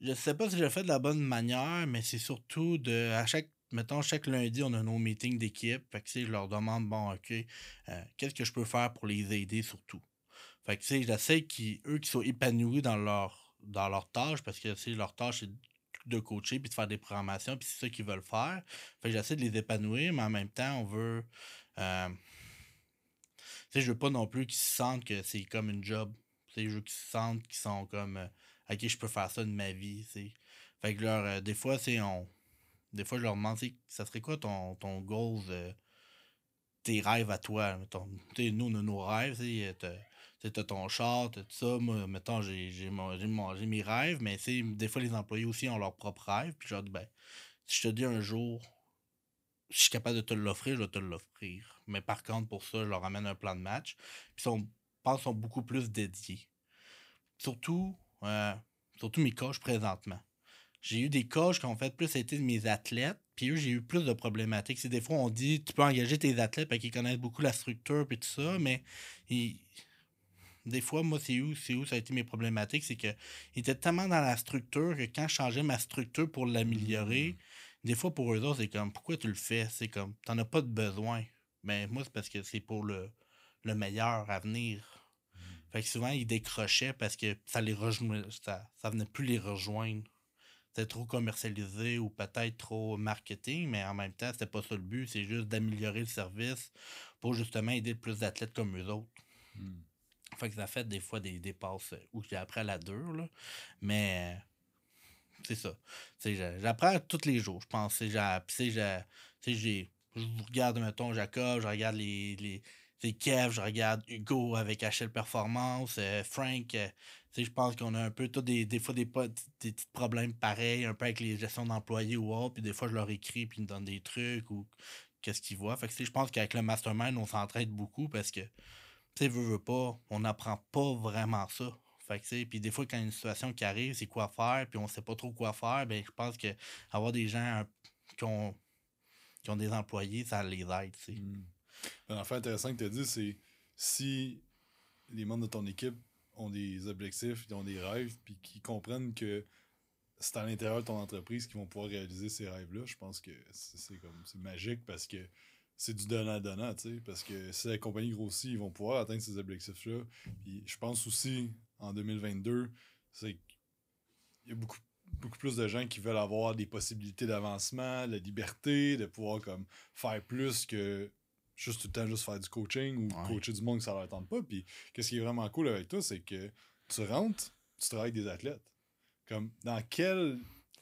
Je sais pas si je fait de la bonne manière, mais c'est surtout de. À chaque. Mettons, chaque lundi, on a nos meetings d'équipe. Fait que, je leur demande, bon, OK, euh, qu'est-ce que je peux faire pour les aider surtout? Fait que, tu sais, j'essaie qu'eux qui soient épanouis dans leur, dans leur tâche, parce que, tu leur tâche, c'est de coacher puis de faire des programmations, puis c'est ça qu'ils veulent faire. Fait que j'essaie de les épanouir, mais en même temps, on veut. Euh, sais, je veux pas non plus qu'ils se sentent que c'est comme une job des jeux qui se sentent, qui sont comme euh, Ok, je peux faire ça de ma vie. Fait que leur, euh, des fois, c'est on. Des fois, je leur demande ça serait quoi ton, ton goal, tes rêves à toi. Mettons, nous, on a nos rêves, tu as ton char, tout ça. Moi, mettons, j'ai mes rêves, mais des fois, les employés aussi ont leurs propres rêves. Puis je dis, ben, si je te dis un jour, je suis capable de te l'offrir, je vais te l'offrir. Mais par contre, pour ça, je leur amène un plan de match. Puis sont pense, sont beaucoup plus dédiés. Surtout, euh, surtout mes coachs présentement. J'ai eu des coachs qui ont fait plus été de mes athlètes, puis eux, j'ai eu plus de problématiques. C'est des fois, on dit, tu peux engager tes athlètes parce qu'ils connaissent beaucoup la structure et tout ça, mais ils, des fois, moi, c'est où, c'est où ça a été mes problématiques, c'est que il était tellement dans la structure que quand je changeais ma structure pour l'améliorer, Mmh. Des fois pour eux autres, c'est comme pourquoi tu le fais? C'est comme t'en as pas de besoin. Mais moi, c'est parce que c'est pour le, le meilleur à venir. Mmh. Fait que souvent, ils décrochaient parce que ça les. Ça, ça venait plus les rejoindre. C'était trop commercialisé ou peut-être trop marketing, mais en même temps, c'était pas ça le but. C'est juste d'améliorer le service pour justement aider plus d'athlètes comme eux autres. Mmh. Fait que ça fait des fois des, des passes euh, où j'ai appris à la dure, là. Mais c'est ça. J'apprends tous les jours, je pense. Je regarde, mettons, Jacob, je regarde les, les, Kev, je regarde Hugo avec HL Performance, euh, Frank. euh, je pense qu'on a un peu tous des, des fois des, des petits problèmes pareils, un peu avec les gestions d'employés ou autre. Puis des fois, je leur écris, puis ils me donnent des trucs ou qu'est-ce qu'ils voient. Fait que je pense qu'avec le mastermind, on s'entraide beaucoup parce que tu sais, veux, veux pas, on n'apprend pas vraiment ça. Fait que, puis des fois, quand une situation qui arrive, c'est quoi faire, puis on sait pas trop quoi faire, ben je pense que avoir des gens qui ont, qui ont des employés, ça les aide, tu sais. Mm. Affaire intéressant que tu as dit, c'est si les membres de ton équipe ont des objectifs, ils ont des rêves, puis qu'ils comprennent que c'est à l'intérieur de ton entreprise qu'ils vont pouvoir réaliser ces rêves-là, je pense que c'est c'est comme c'est magique parce que c'est du donnant-donnant, tu sais, parce que si la compagnie grossit, ils vont pouvoir atteindre ces objectifs-là. Puis je pense aussi, en 2022, c'est qu'il y a beaucoup, beaucoup plus de gens qui veulent avoir des possibilités d'avancement, la liberté, de pouvoir comme faire plus que juste tout le temps juste faire du coaching ou Ouais. coacher du monde que ça leur tente pas. Puis qu'est-ce qui est vraiment cool avec toi, c'est que tu rentres, tu travailles avec des athlètes. Comme dans quel.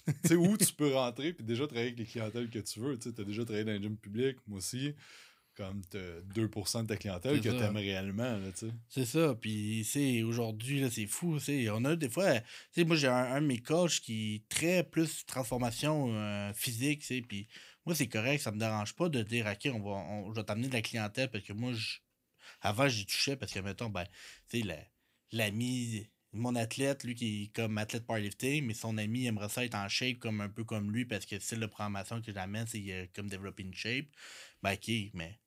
tu sais, où tu peux rentrer, puis déjà travailler avec les clientèles que tu veux. Tu as déjà travaillé dans un gym public, moi aussi. Comme t'as 2% de ta clientèle que ça. t'aimes réellement, tu. C'est ça, puis aujourd'hui, c'est fou, tu on a des fois, tu moi j'ai un, un de mes coachs qui est très plus transformation euh, physique, tu puis moi c'est correct, ça me dérange pas de dire, ok, on va, on, je vais t'amener de la clientèle, parce que moi, je, avant j'y touchais, parce que mettons, ben, tu sais, la- l'ami, mon athlète, lui qui est comme athlète powerlifting, mais son ami aimerait ça être en shape comme un peu comme lui, parce que c'est la programmation que j'amène, c'est euh, comme développer une shape, ben ok, mais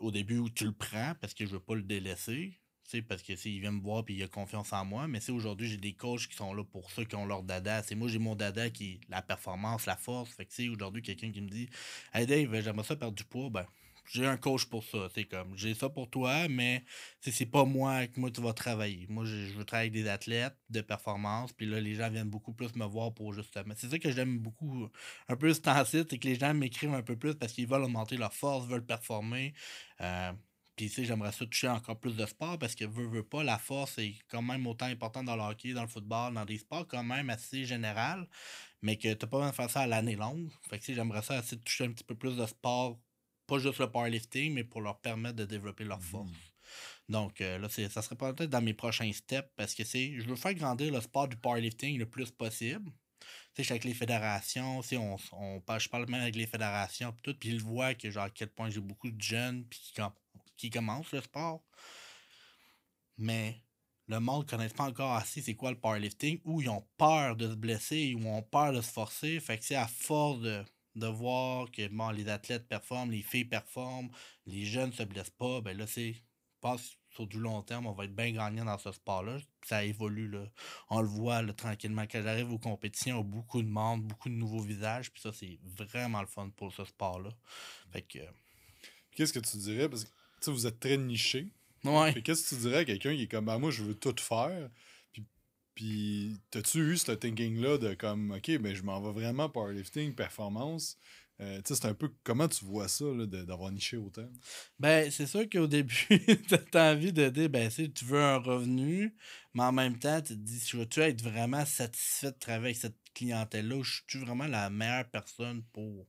au début tu le prends parce que je veux pas le délaisser. Parce que tu sais, il vient me voir et il a confiance en moi. Mais c'est aujourd'hui, j'ai des coachs qui sont là pour ceux qui ont leur dada. C'est moi, j'ai mon dada qui est la performance, la force. Fait que sais, aujourd'hui, quelqu'un qui me dit Hey Dave, j'aimerais ça perdre du poids, ben j'ai un coach pour ça. C'est comme j'ai ça pour toi, mais c'est pas moi avec moi tu vas travailler. Moi, je, je veux travailler avec des athlètes de performance. Puis là, les gens viennent beaucoup plus me voir pour justement. C'est ça que j'aime beaucoup un peu ce temps-ci, c'est que les gens m'écrivent un peu plus parce qu'ils veulent augmenter leur force, veulent performer. Euh, puis, tu sais, j'aimerais ça toucher encore plus de sport parce que, veux, veux pas, la force est quand même autant importante dans le hockey, dans le football, dans des sports quand même assez général, mais que t'as pas besoin de faire ça à l'année longue. Fait que, tu sais, j'aimerais ça essayer de toucher un petit peu plus de sport, pas juste le powerlifting, mais pour leur permettre de développer leur force. Donc, euh, là, ça serait peut-être dans mes prochains steps parce que c'est, je veux faire grandir le sport du powerlifting le plus possible. Tu sais, avec les fédérations, tu sais, on, on, parle- je parle même avec les fédérations, puis tout, puis ils voient que, genre, à quel point j'ai beaucoup de jeunes puis qui, qui commencent le sport. Mais le monde ne connaît pas encore assez c'est quoi le powerlifting, ou ils ont peur de se blesser, ou ont peur de se forcer. Fait que c'est à force de, de voir que bon, les athlètes performent, les filles performent, les jeunes se blessent pas, ben là, c'est. Je pense sur du long terme, on va être bien gagnant dans ce sport-là. Ça évolue, là. On le voit là, tranquillement. Quand j'arrive aux compétitions, il y a beaucoup de monde, beaucoup de nouveaux visages. Puis ça, c'est vraiment le fun pour ce sport-là. Fait que. Qu'est-ce que tu dirais? Parce que vous êtes très niché. Ouais. Qu'est-ce que tu dirais à quelqu'un qui est comme, ben, moi, je veux tout faire? Puis, t'as-tu eu ce thinking-là de comme, OK, ben, je m'en vais vraiment powerlifting, performance? Euh, tu sais, c'est un peu comment tu vois ça, d'avoir niché autant? Ben, c'est sûr qu'au (laughs) début, t'as envie de dire, ben, tu veux un revenu, mais en même temps, tu te dis, je veux-tu être vraiment satisfait de travailler avec cette clientèle-là, je suis vraiment la meilleure personne pour?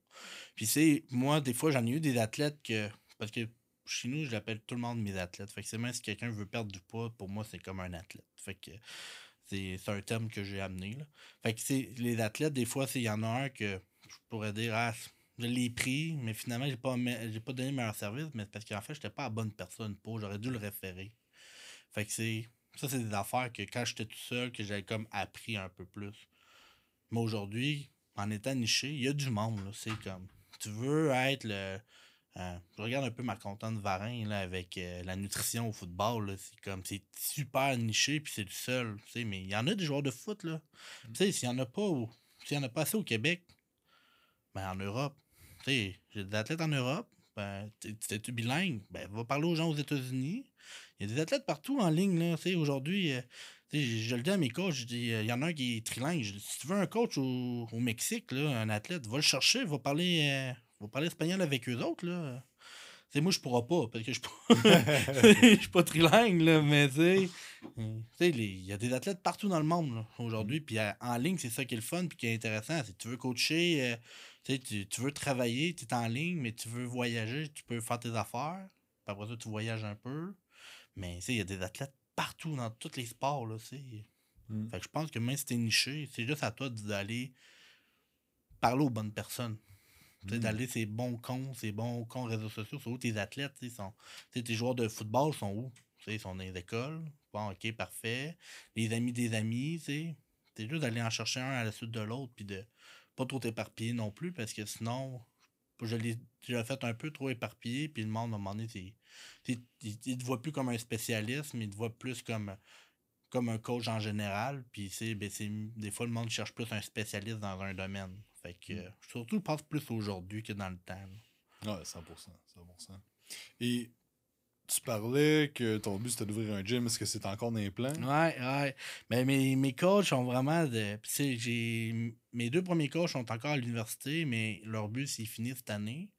Puis, c'est, moi, des fois, j'en ai eu des athlètes que. Parce que chez nous, j'appelle tout le monde mes athlètes. Fait que c'est même si quelqu'un veut perdre du poids, pour moi, c'est comme un athlète. Fait que c'est un terme que j'ai amené. Là. Fait que les athlètes, des fois, il y en a un que je pourrais dire, ah, je l'ai pris, mais finalement, j'ai pas, pas donné le meilleur service, mais parce qu'en fait, j'étais pas la bonne personne pour. J'aurais dû le référer. Fait que c'est. Ça, c'est des affaires que quand j'étais tout seul, que j'avais comme appris un peu plus. Mais aujourd'hui, en étant niché, il y a du monde. C'est comme. Tu veux être le. Euh, je regarde un peu ma contente Varin là, avec euh, la nutrition au football. C'est comme c'est super niché puis c'est le seul. Mais il y en a des joueurs de foot. là. Mm. S'il n'y en a pas s'il y en a pas assez au Québec, ben en Europe. J'ai des athlètes en Europe. Ben, t'es-tu bilingue? Ben, va parler aux gens aux États-Unis. Il y a des athlètes partout en ligne. Là. Aujourd'hui, euh, je le dis à mes coachs, je dis, il y en a un qui est trilingue. si tu veux un coach au, au Mexique, là, un athlète, va le chercher, va parler, va parler espagnol avec eux autres. Là? moi, je pourrais pas, parce que je ne (laughs) (laughs) suis pas trilingue, là, mais tu sais, il y a des athlètes partout dans le monde aujourd'hui. Puis en ligne, c'est ça qui est le fun puis qui est intéressant. Si tu veux coacher, euh, tu, tu veux travailler, tu es en ligne, mais tu veux voyager, tu peux faire tes affaires. Puis après ça, tu voyages un peu. Mais il y a des athlètes partout dans tous les sports. Là, mm. Fait que je pense que même si tu es niché, c'est juste à toi d'aller parler aux bonnes personnes. Mm. D'aller ces bons comptes, ces bons comptes réseaux sociaux, c'est où tes athlètes, sont, tes joueurs de football sont où? ils sont dans les écoles. Bon, ok, parfait. Les amis des amis, c'est juste d'aller en chercher un à la suite de l'autre, puis de pas trop t'éparpiller non plus, parce que sinon, je l'ai déjà fait un peu trop éparpillé, puis le monde, à un moment donné, il, il, te voit plus comme un spécialiste, mais il te voit plus comme, comme un coach en général. Puis ben, des fois, le monde cherche plus un spécialiste dans un domaine. Fait que, mm. surtout, je pense plus aujourd'hui que dans le temps. Ouais, 100%, 100%. Et tu parlais que ton but c'était d'ouvrir un gym. Est-ce que c'est encore dans les plans? Ouais, ouais. Mais mes, mes coachs sont vraiment de. j'ai. Mes deux premiers coachs sont encore à l'université, mais leur but c'est fini cette année.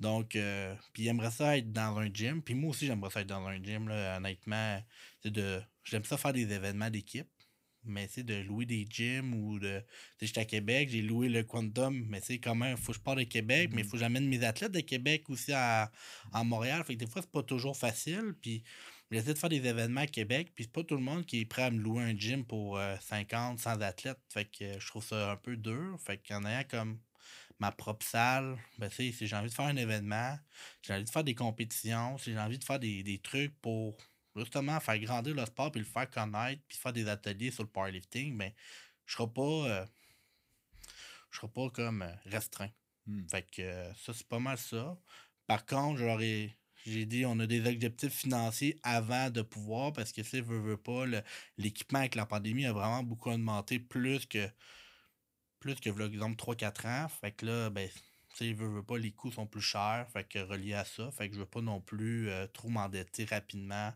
Donc, euh, puis ils aimeraient ça être dans un gym. Puis moi aussi, j'aimerais ça être dans un gym, là, honnêtement. C'est de. J'aime ça faire des événements d'équipe mais c'est de louer des gyms ou de. J'étais à Québec, j'ai loué le Quantum, mais c'est quand même, faut que je parte de Québec, mais il mm-hmm. faut que j'amène mes athlètes de Québec aussi à, Montréal. Fait que des fois, c'est pas toujours facile. Puis j'essaie de faire des événements à Québec, puis c'est pas tout le monde qui est prêt à me louer un gym pour 50, euh, 100 athlètes. Fait que je trouve ça un peu dur. Fait qu'en ayant comme ma propre salle, ben, si j'ai envie de faire un événement, j'ai envie de faire des compétitions, si j'ai envie de faire des, des trucs pour justement faire grandir le sport puis le faire connaître puis faire des ateliers sur le powerlifting, mais ben, je serai pas euh, je serai pas comme euh, restreint. Hmm. Fait que euh, ça, c'est pas mal ça. Par contre, j'aurais j'ai dit on a des objectifs financiers avant de pouvoir parce que si veut, veut pas, l'équipement avec la pandémie a vraiment beaucoup augmenté plus que plus que exemple 3-4 ans. Fait que là, ben, tu pas, les coûts sont plus chers. Fait que relié à ça. Fait que je veux pas non plus trop m'endetter rapidement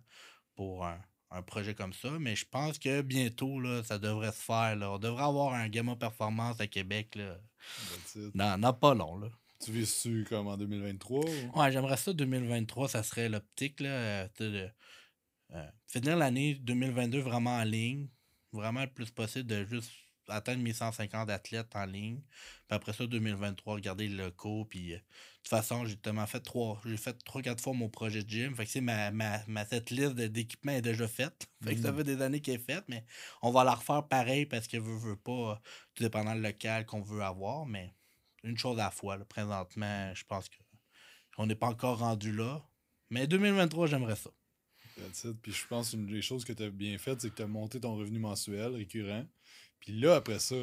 pour un, projet comme ça. Mais je pense que bientôt, là, ça devrait se faire. Là. On devrait avoir un Gamma Performance à Québec. Là. Non, pas long. Là. Tu vis-tu comme en 2023? Ouais, j'aimerais ça 2023, ça serait l'optique. là de, euh, finir l'année 2022 vraiment en ligne. Vraiment le plus possible de juste atteindre mes 150 athlètes en ligne. Puis après ça, 2023, regarder le locaux. Puis euh, de toute façon, j'ai tellement fait trois. J'ai fait trois, quatre fois mon projet de gym. Fait que c'est ma, ma, ma, cette liste d'équipements est déjà faite. (laughs) Fait que ça mm. fait des années qu'elle est faite, mais on va la refaire pareil parce que veut, veut pas, tout dépendant le local qu'on veut avoir. Mais une chose à la fois. Présentement, je pense que on n'est pas encore rendu là. Mais 2023, j'aimerais ça. Puis je pense qu'une des choses que tu as bien faites, c'est que tu as monté ton revenu mensuel récurrent. Puis là, après ça,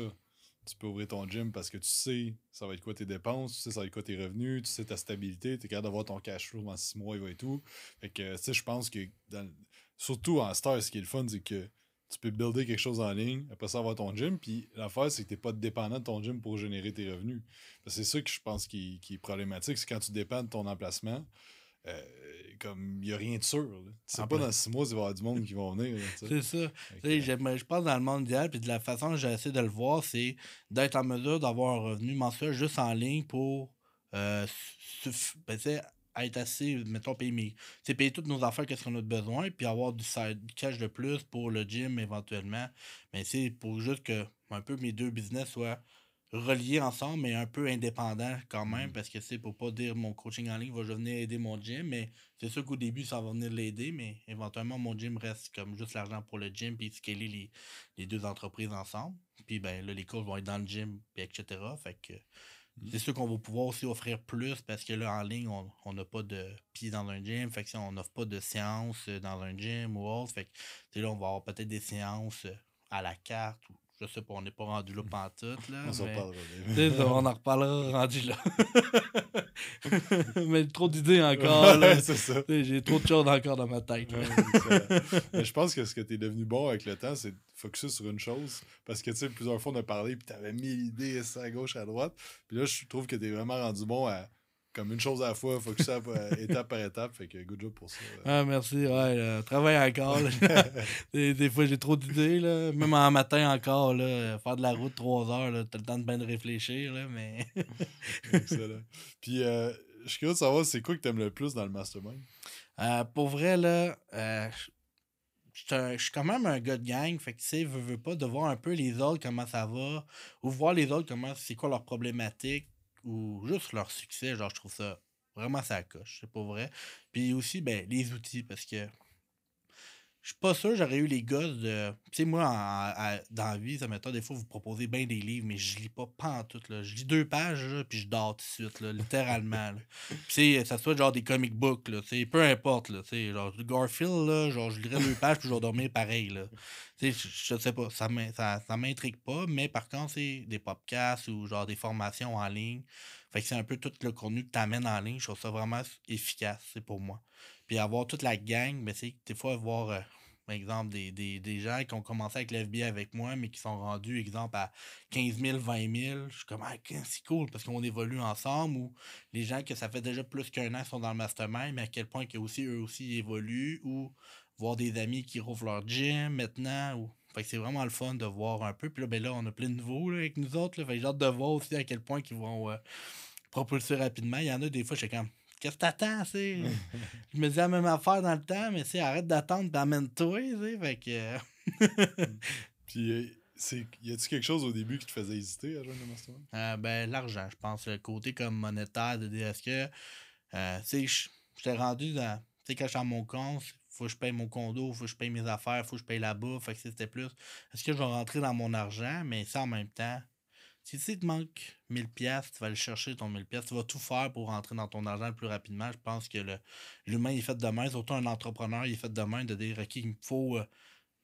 tu peux ouvrir ton gym parce que tu sais ça va être quoi tes dépenses, tu sais ça va être quoi tes revenus, tu sais ta stabilité, tu es capable d'avoir ton cash flow dans six mois et tout. Fait que, tu sais, je pense que, surtout en Star, ce qui est le fun, c'est que tu peux builder quelque chose en ligne, après ça avoir ton gym, puis l'affaire, c'est que tu n'es pas dépendant de ton gym pour générer tes revenus. C'est ça que je pense qui, qui est problématique, c'est quand tu dépends de ton emplacement, euh, comme il n'y a rien de sûr. Tu sais pas dans six mois, il va y avoir du monde qui va venir. C'est ça. Je pense dans le monde idéal, puis de la façon que j'essaie de le voir, c'est d'être en mesure d'avoir un revenu mensuel juste en ligne pour euh, ben, être assez, mettons, payer, payer toutes nos affaires, qu'est-ce qu'on a besoin, puis avoir du, du, cash de plus pour le gym éventuellement. Mais c'est pour juste que un peu mes deux business soient reliés ensemble, mais un peu indépendants quand même, mm. parce que c'est pour pas dire mon coaching en ligne va venir aider mon gym, mais c'est sûr qu'au début, ça va venir l'aider, mais éventuellement, mon gym reste comme juste l'argent pour le gym, puis scaler les, les deux entreprises ensemble. Puis ben là, les coachs vont être dans le gym, puis etc. Fait que mm. c'est sûr qu'on va pouvoir aussi offrir plus parce que là, en ligne, on n'a pas de pied dans un gym. Fait que on n'offre pas de séances dans un gym ou autre. Fait que là, on va avoir peut-être des séances à la carte ou je sais pas, on n'est pas rendu là pantoute. Là, On mais- sais, on en reparlera rendu là. (laughs) mais trop d'idées encore. Ouais, c'est ça. J'ai trop de choses encore dans ma tête. Ouais. Mais je pense que ce que tu es devenu bon avec le temps, c'est de focuser sur une chose. Parce que, tu sais, plusieurs fois, on a parlé, puis tu avais mille idées à gauche, à droite. Puis là, je trouve que tu es vraiment rendu bon à, comme une chose à la fois, focuser à- à- étape par étape. Fait que good job pour ça. Ah, merci. Ouais, là, travaille encore. là. (laughs) (laughs) des, des fois, j'ai trop d'idées. Même en matin encore, là, faire de la route trois heures, t'as le temps de bien de réfléchir. Là, mais... (laughs) Excellent. Puis, euh, je suis curieux de savoir, c'est quoi que tu aimes le plus dans le mastermind? Euh, pour vrai, là, euh, je- suis quand même un gars de gang. Fait que, tu sais, veux, veux pas de voir un peu les autres, comment ça va, ou voir les autres, comment c'est quoi leurs problématiques, ou juste leur succès. Genre, je trouve ça vraiment ça coche, c'est pas vrai. Puis aussi, ben, les outils, parce que je suis pas sûr j'aurais eu les gosses de. Tu sais, moi, dans la vie, ça m'étonne, des fois, vous proposez bien des livres, mais je lis pas pantoute, là. Je lis deux pages, là, puis je dors tout de suite, là, littéralement. Puis, ça soit genre des comic books, là, peu importe, là, genre Garfield, là, genre, je lirais deux pages, puis je vais pareil, là. Je, je sais pas, ça ça m'intrigue pas, mais par contre, c'est des podcasts ou genre des formations en ligne. Fait que c'est un peu tout le contenu que tu amènes en ligne. Je trouve ça vraiment efficace, c'est pour moi. Puis avoir toute la gang, ben, c'est des fois voir, euh, par exemple, des, des, des gens qui ont commencé avec l'FBI avec moi, mais qui sont rendus, exemple, à 15 000, 20 000. Je suis comme, ah, c'est cool parce qu'on évolue ensemble. Ou les gens que ça fait déjà plus qu'un an sont dans le mastermind, mais à quel point que aussi, eux aussi évoluent. Ou voir des amis qui rouvrent leur gym maintenant. Ou... C'est vraiment le fun de voir un peu. Puis là, ben là, on a plein de nouveaux là, avec nous autres. Fait que j'ai hâte de voir aussi à quel point ils vont euh, propulser rapidement. Il y en a des fois, je suis comme, qu'est-ce que t'attends, tu (laughs) je me dis la même affaire dans le temps, mais tu sais, arrête d'attendre, puis amène-toi, tu sais. Fait que. euh, (laughs) Puis, euh, c'est, y a-tu quelque chose au début qui te faisait hésiter à joindre le mastermind? Euh, ben, l'argent, je pense. Le côté comme monétaire de DSK. Euh, tu sais, je- j'étais rendu dans. Tu sais, quand je suis à mon compte, faut que je paye mon condo, faut que je paye mes affaires, faut que je paye la bouffe. Fait que c'était plus. Est-ce que je vais rentrer dans mon argent? Mais ça, en même temps, si tu te manque 1000$, piastres, tu vas aller chercher ton 1000$, piastres, tu vas tout faire pour rentrer dans ton argent le plus rapidement. Je pense que le- l'humain est fait de même, surtout un entrepreneur, il est fait de même de dire, OK, il me faut. euh,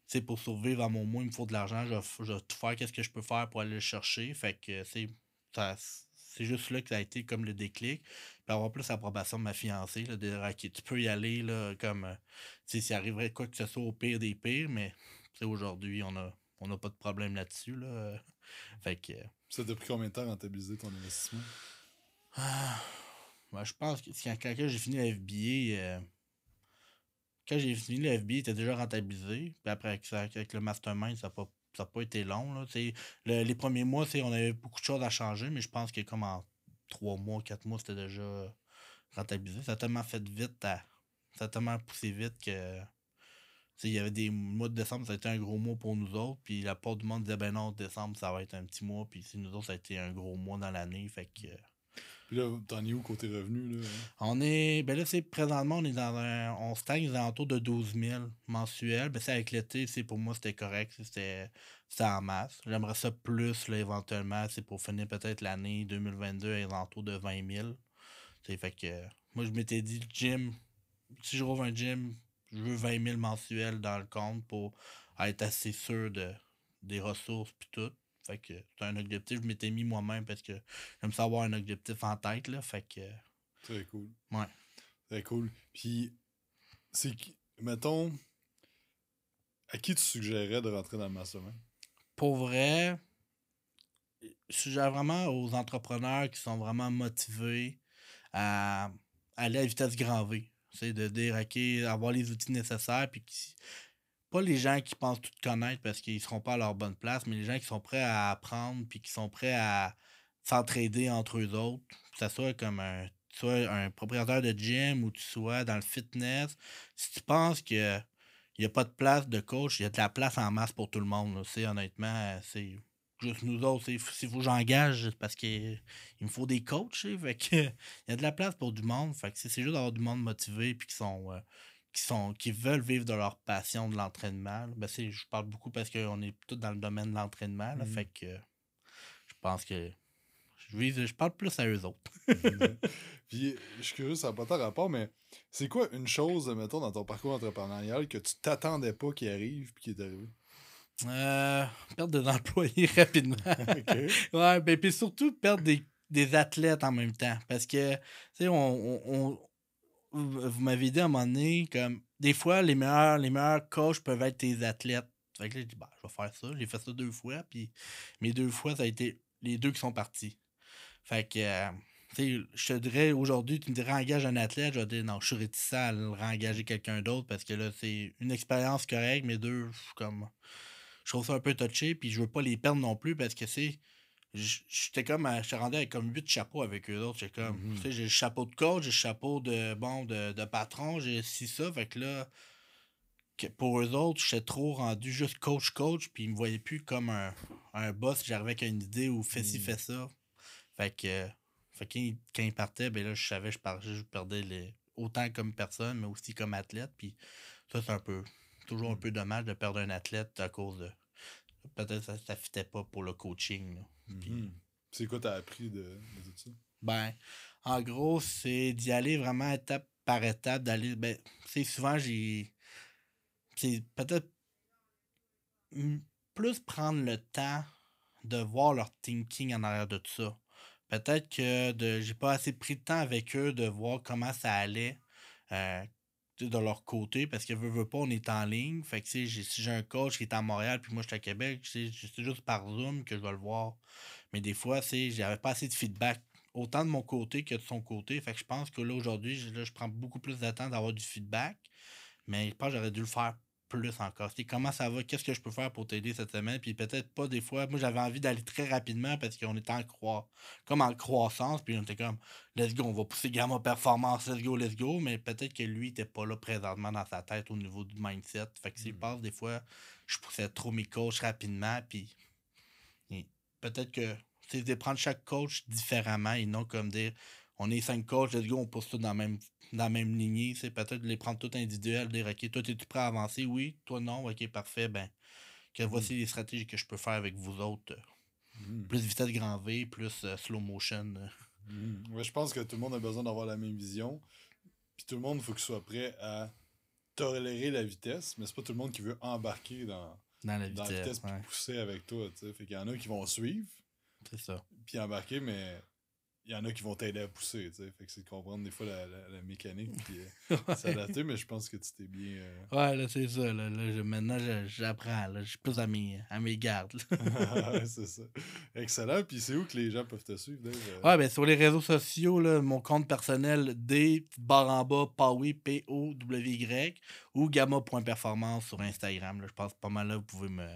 tu sais, pour survivre à mon mois, il me faut de l'argent, je, je vais tout faire, qu'est-ce que je peux faire pour aller le chercher? Fait que c'est c'est juste là que ça a été comme le déclic. Puis avoir plus l'approbation de ma fiancée, de dire, OK, tu peux y aller, là, comme, euh, sais, s'il arriverait quoi que ce soit au pire des pires, mais, aujourd'hui, on a, on n'a pas de problème là-dessus, là. Euh. Fait que, Ça t'a pris combien de temps à rentabiliser ton investissement? ah, ben, je pense que quand, quand j'ai fini la FBA, euh, quand j'ai fini FBA, il était déjà rentabilisé. Puis après, avec, le mastermind, ça n'a pas, ça a pas été long. Là, le- les premiers mois, on avait beaucoup de choses à changer, mais je pense que comme en trois mois, quatre mois, c'était déjà rentabilisé. Ça a tellement fait vite, à- ça a tellement poussé vite que. Il y avait des mois de décembre, ça a été un gros mois pour nous autres. Puis la part du monde disait, ben non, décembre, ça va être un petit mois. Puis si nous autres, ça a été un gros mois dans l'année. Fait que. Puis là, t'en es où côté revenu? Là? On est. Ben là, c'est présentement, on est dans un. On stagne aux alentours de 12 000 mensuels. Ben, c'est avec l'été, c'est pour moi, c'était correct. C'était en masse. J'aimerais ça plus, là, éventuellement. C'est pour finir peut-être l'année 2022 à alentours de 20 000. C'est fait que. Moi, je m'étais dit, gym. Si je rouvre un gym, je veux 20 000 mensuels dans le compte pour être assez sûr de, des ressources puis tout. Fait que c'est un objectif je m'étais mis moi-même parce que j'aime ça avoir un objectif en tête. Là, fait que. Très cool. Ouais. Très cool. Puis, c'est mettons, à qui tu suggérerais de rentrer dans le mastermind? pour vrai, je suggère vraiment aux entrepreneurs qui sont vraiment motivés à aller à vitesse grand V. C'est de dire, OK, avoir les outils nécessaires, puis pas les gens qui pensent tout connaître parce qu'ils seront pas à leur bonne place, mais les gens qui sont prêts à apprendre, puis qui sont prêts à s'entraider entre eux autres, que ce soit comme un, tu sois un propriétaire de gym ou tu sois dans le fitness. Si tu penses que il n'y a pas de place de coach, il y a de la place en masse pour tout le monde. C'est honnêtement, euh, c'est juste nous autres. faut que j'engage, c'est parce qu'il me faut des coachs. Fait que, il y a de la place pour du monde. Fait que c'est juste d'avoir du monde motivé puis qui sont. euh, qui sont qui veulent vivre de leur passion de l'entraînement. Ben, c'est- je parle beaucoup parce qu'on est tous dans le domaine de l'entraînement. Mhm. Fait que je pense que je, vise- je parle plus à eux autres. (laughs) Puis, je suis curieux, ça n'a pas tant rapport, mais c'est quoi une chose, mettons, dans ton parcours entrepreneurial que tu t'attendais pas qui arrive puis qui est arrivé? Euh, perdre des employés (laughs) rapidement. OK. ouais, ben, puis surtout perdre des, des athlètes en même temps. Parce que, tu sais, on, on- on- vous m'avez dit à un moment donné, comme, des fois, les meilleurs, les meilleurs coachs peuvent être tes athlètes. Fait que là, j'ai dit, bah, je vais faire ça. J'ai fait ça deux fois, puis mes deux fois, ça a été les deux qui sont partis. Fait que, euh, tu sais, je te dirais, aujourd'hui, tu me dirais, engage un athlète, je vais dire, non, je suis réticent à le réengager quelqu'un d'autre parce que là, c'est une expérience correcte, mais deux, je suis comme, je trouve ça un peu touché, puis je veux pas les perdre non plus parce que c'est. J'étais comme. à- rendu avec comme huit chapeaux avec eux autres. J'étais comme. Tu sais, j'ai le chapeau de coach, j'ai le chapeau de bon de, de patron, j'ai ci, ça. Fait que là. que pour eux autres, j'étais trop rendu juste coach-coach, puis ils me voyaient plus comme un, un boss. J'arrivais avec une idée ou fais ci, fais ça. Fait que. Fait que quand ils- partaient, ben là, je savais je, je perdais les, autant comme personne, mais aussi comme athlète. Puis ça, c'est un peu. Toujours un peu dommage de perdre un athlète à cause de. Peut-être que ça ne fitait pas pour le coaching. Mhm. C'est quoi t'as appris de, de tout ça? Ben, en gros, c'est d'y aller vraiment étape par étape, d'aller. Ben, tu sais, souvent, j'ai. C'est peut-être. Plus prendre le temps de voir leur thinking en arrière de tout ça. Peut-être que de j'ai pas assez pris de temps avec eux de voir comment ça allait euh, tu de leur côté parce que veux, veux pas, on est en ligne. Fait que si j'ai un coach qui est à Montréal puis moi je suis à Québec, c'est juste par Zoom que je vais le voir. Mais des fois, sais, j'avais pas assez de feedback, autant de mon côté que de son côté. Fait que je pense que là, aujourd'hui, je, je prends beaucoup plus de temps d'avoir du feedback. Mais je pense que j'aurais dû le faire plus encore. Sais, comment ça va? Qu'est-ce que je peux faire pour t'aider cette semaine? Puis peut-être pas des fois. Moi, j'avais envie d'aller très rapidement parce qu'on était en croi... comme en croissance. Puis on était comme, let's go, on va pousser Gamma Performance, let's go, let's go. Mais peut-être que lui, il était pas là présentement dans sa tête au niveau du mindset. Fait que s'il Mm. passe, des fois, je poussais trop mes coachs rapidement. Puis peut-être que c'est de prendre chaque coach différemment et non comme dire on est cinq coachs, let's go, on pousse tout dans la même, dans la même lignée. C'est peut-être de les prendre tout individuels, dire ok, toi, es-tu prêt à avancer? Oui, toi non, ok, parfait, ben. Que voici les stratégies que je peux faire avec vous autres. Mhm. Plus vitesse grand V, plus euh, slow motion. Ouais, je pense que tout le monde a besoin d'avoir la même vision. Puis tout le monde, il faut qu'il soit prêt à tolérer la vitesse, mais c'est pas tout le monde qui veut embarquer dans, dans la dans vitesse. la vitesse puis ouais, pousser avec toi. tu sais. Fait qu'il y en a qui vont suivre c'est ça. puis embarquer, mais il y en a qui vont t'aider à pousser. tu sais. Fait que c'est de comprendre des fois la, la- la mécanique puis euh, (laughs) s'adapter, mais je pense que tu t'es bien. euh, Ouais, là, c'est ça. Là, Là, je- maintenant, j'apprends. Je suis plus à mes, à mes gardes. (laughs) Ouais, c'est ça. Excellent. Puis c'est où que les gens peuvent te suivre, Dave? Euh, Ouais, ben sur les réseaux sociaux, là, mon compte personnel, D, barre en bas, Powy, P-O-W-Y, ou gamma.performance sur Instagram. Là, je pense pas mal là, vous pouvez me,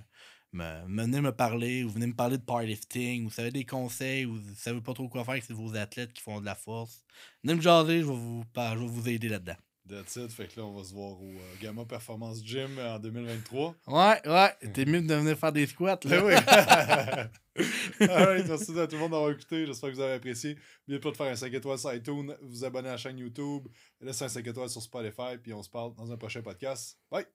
me, me venir me parler, ou venez me parler de powerlifting, ou vous avez des conseils, ou vous savez pas trop quoi faire avec vos athlètes qui font de la force. Venez me jaser, je vais vous, je vais vous aider là-dedans. That's it. Fait que là, on va se voir au euh, Gamma Performance Gym en 2023. Ouais, ouais, t'es mieux de venir faire des squats. Là. Ben oui. (laughs) Alright, merci à tout le monde d'avoir écouté. J'espère que vous avez apprécié. N'oubliez pas de faire un 5 étoiles sur iTunes, vous abonner à la chaîne YouTube, laisser un 5 étoiles sur Spotify, puis on se parle dans un prochain podcast. Bye!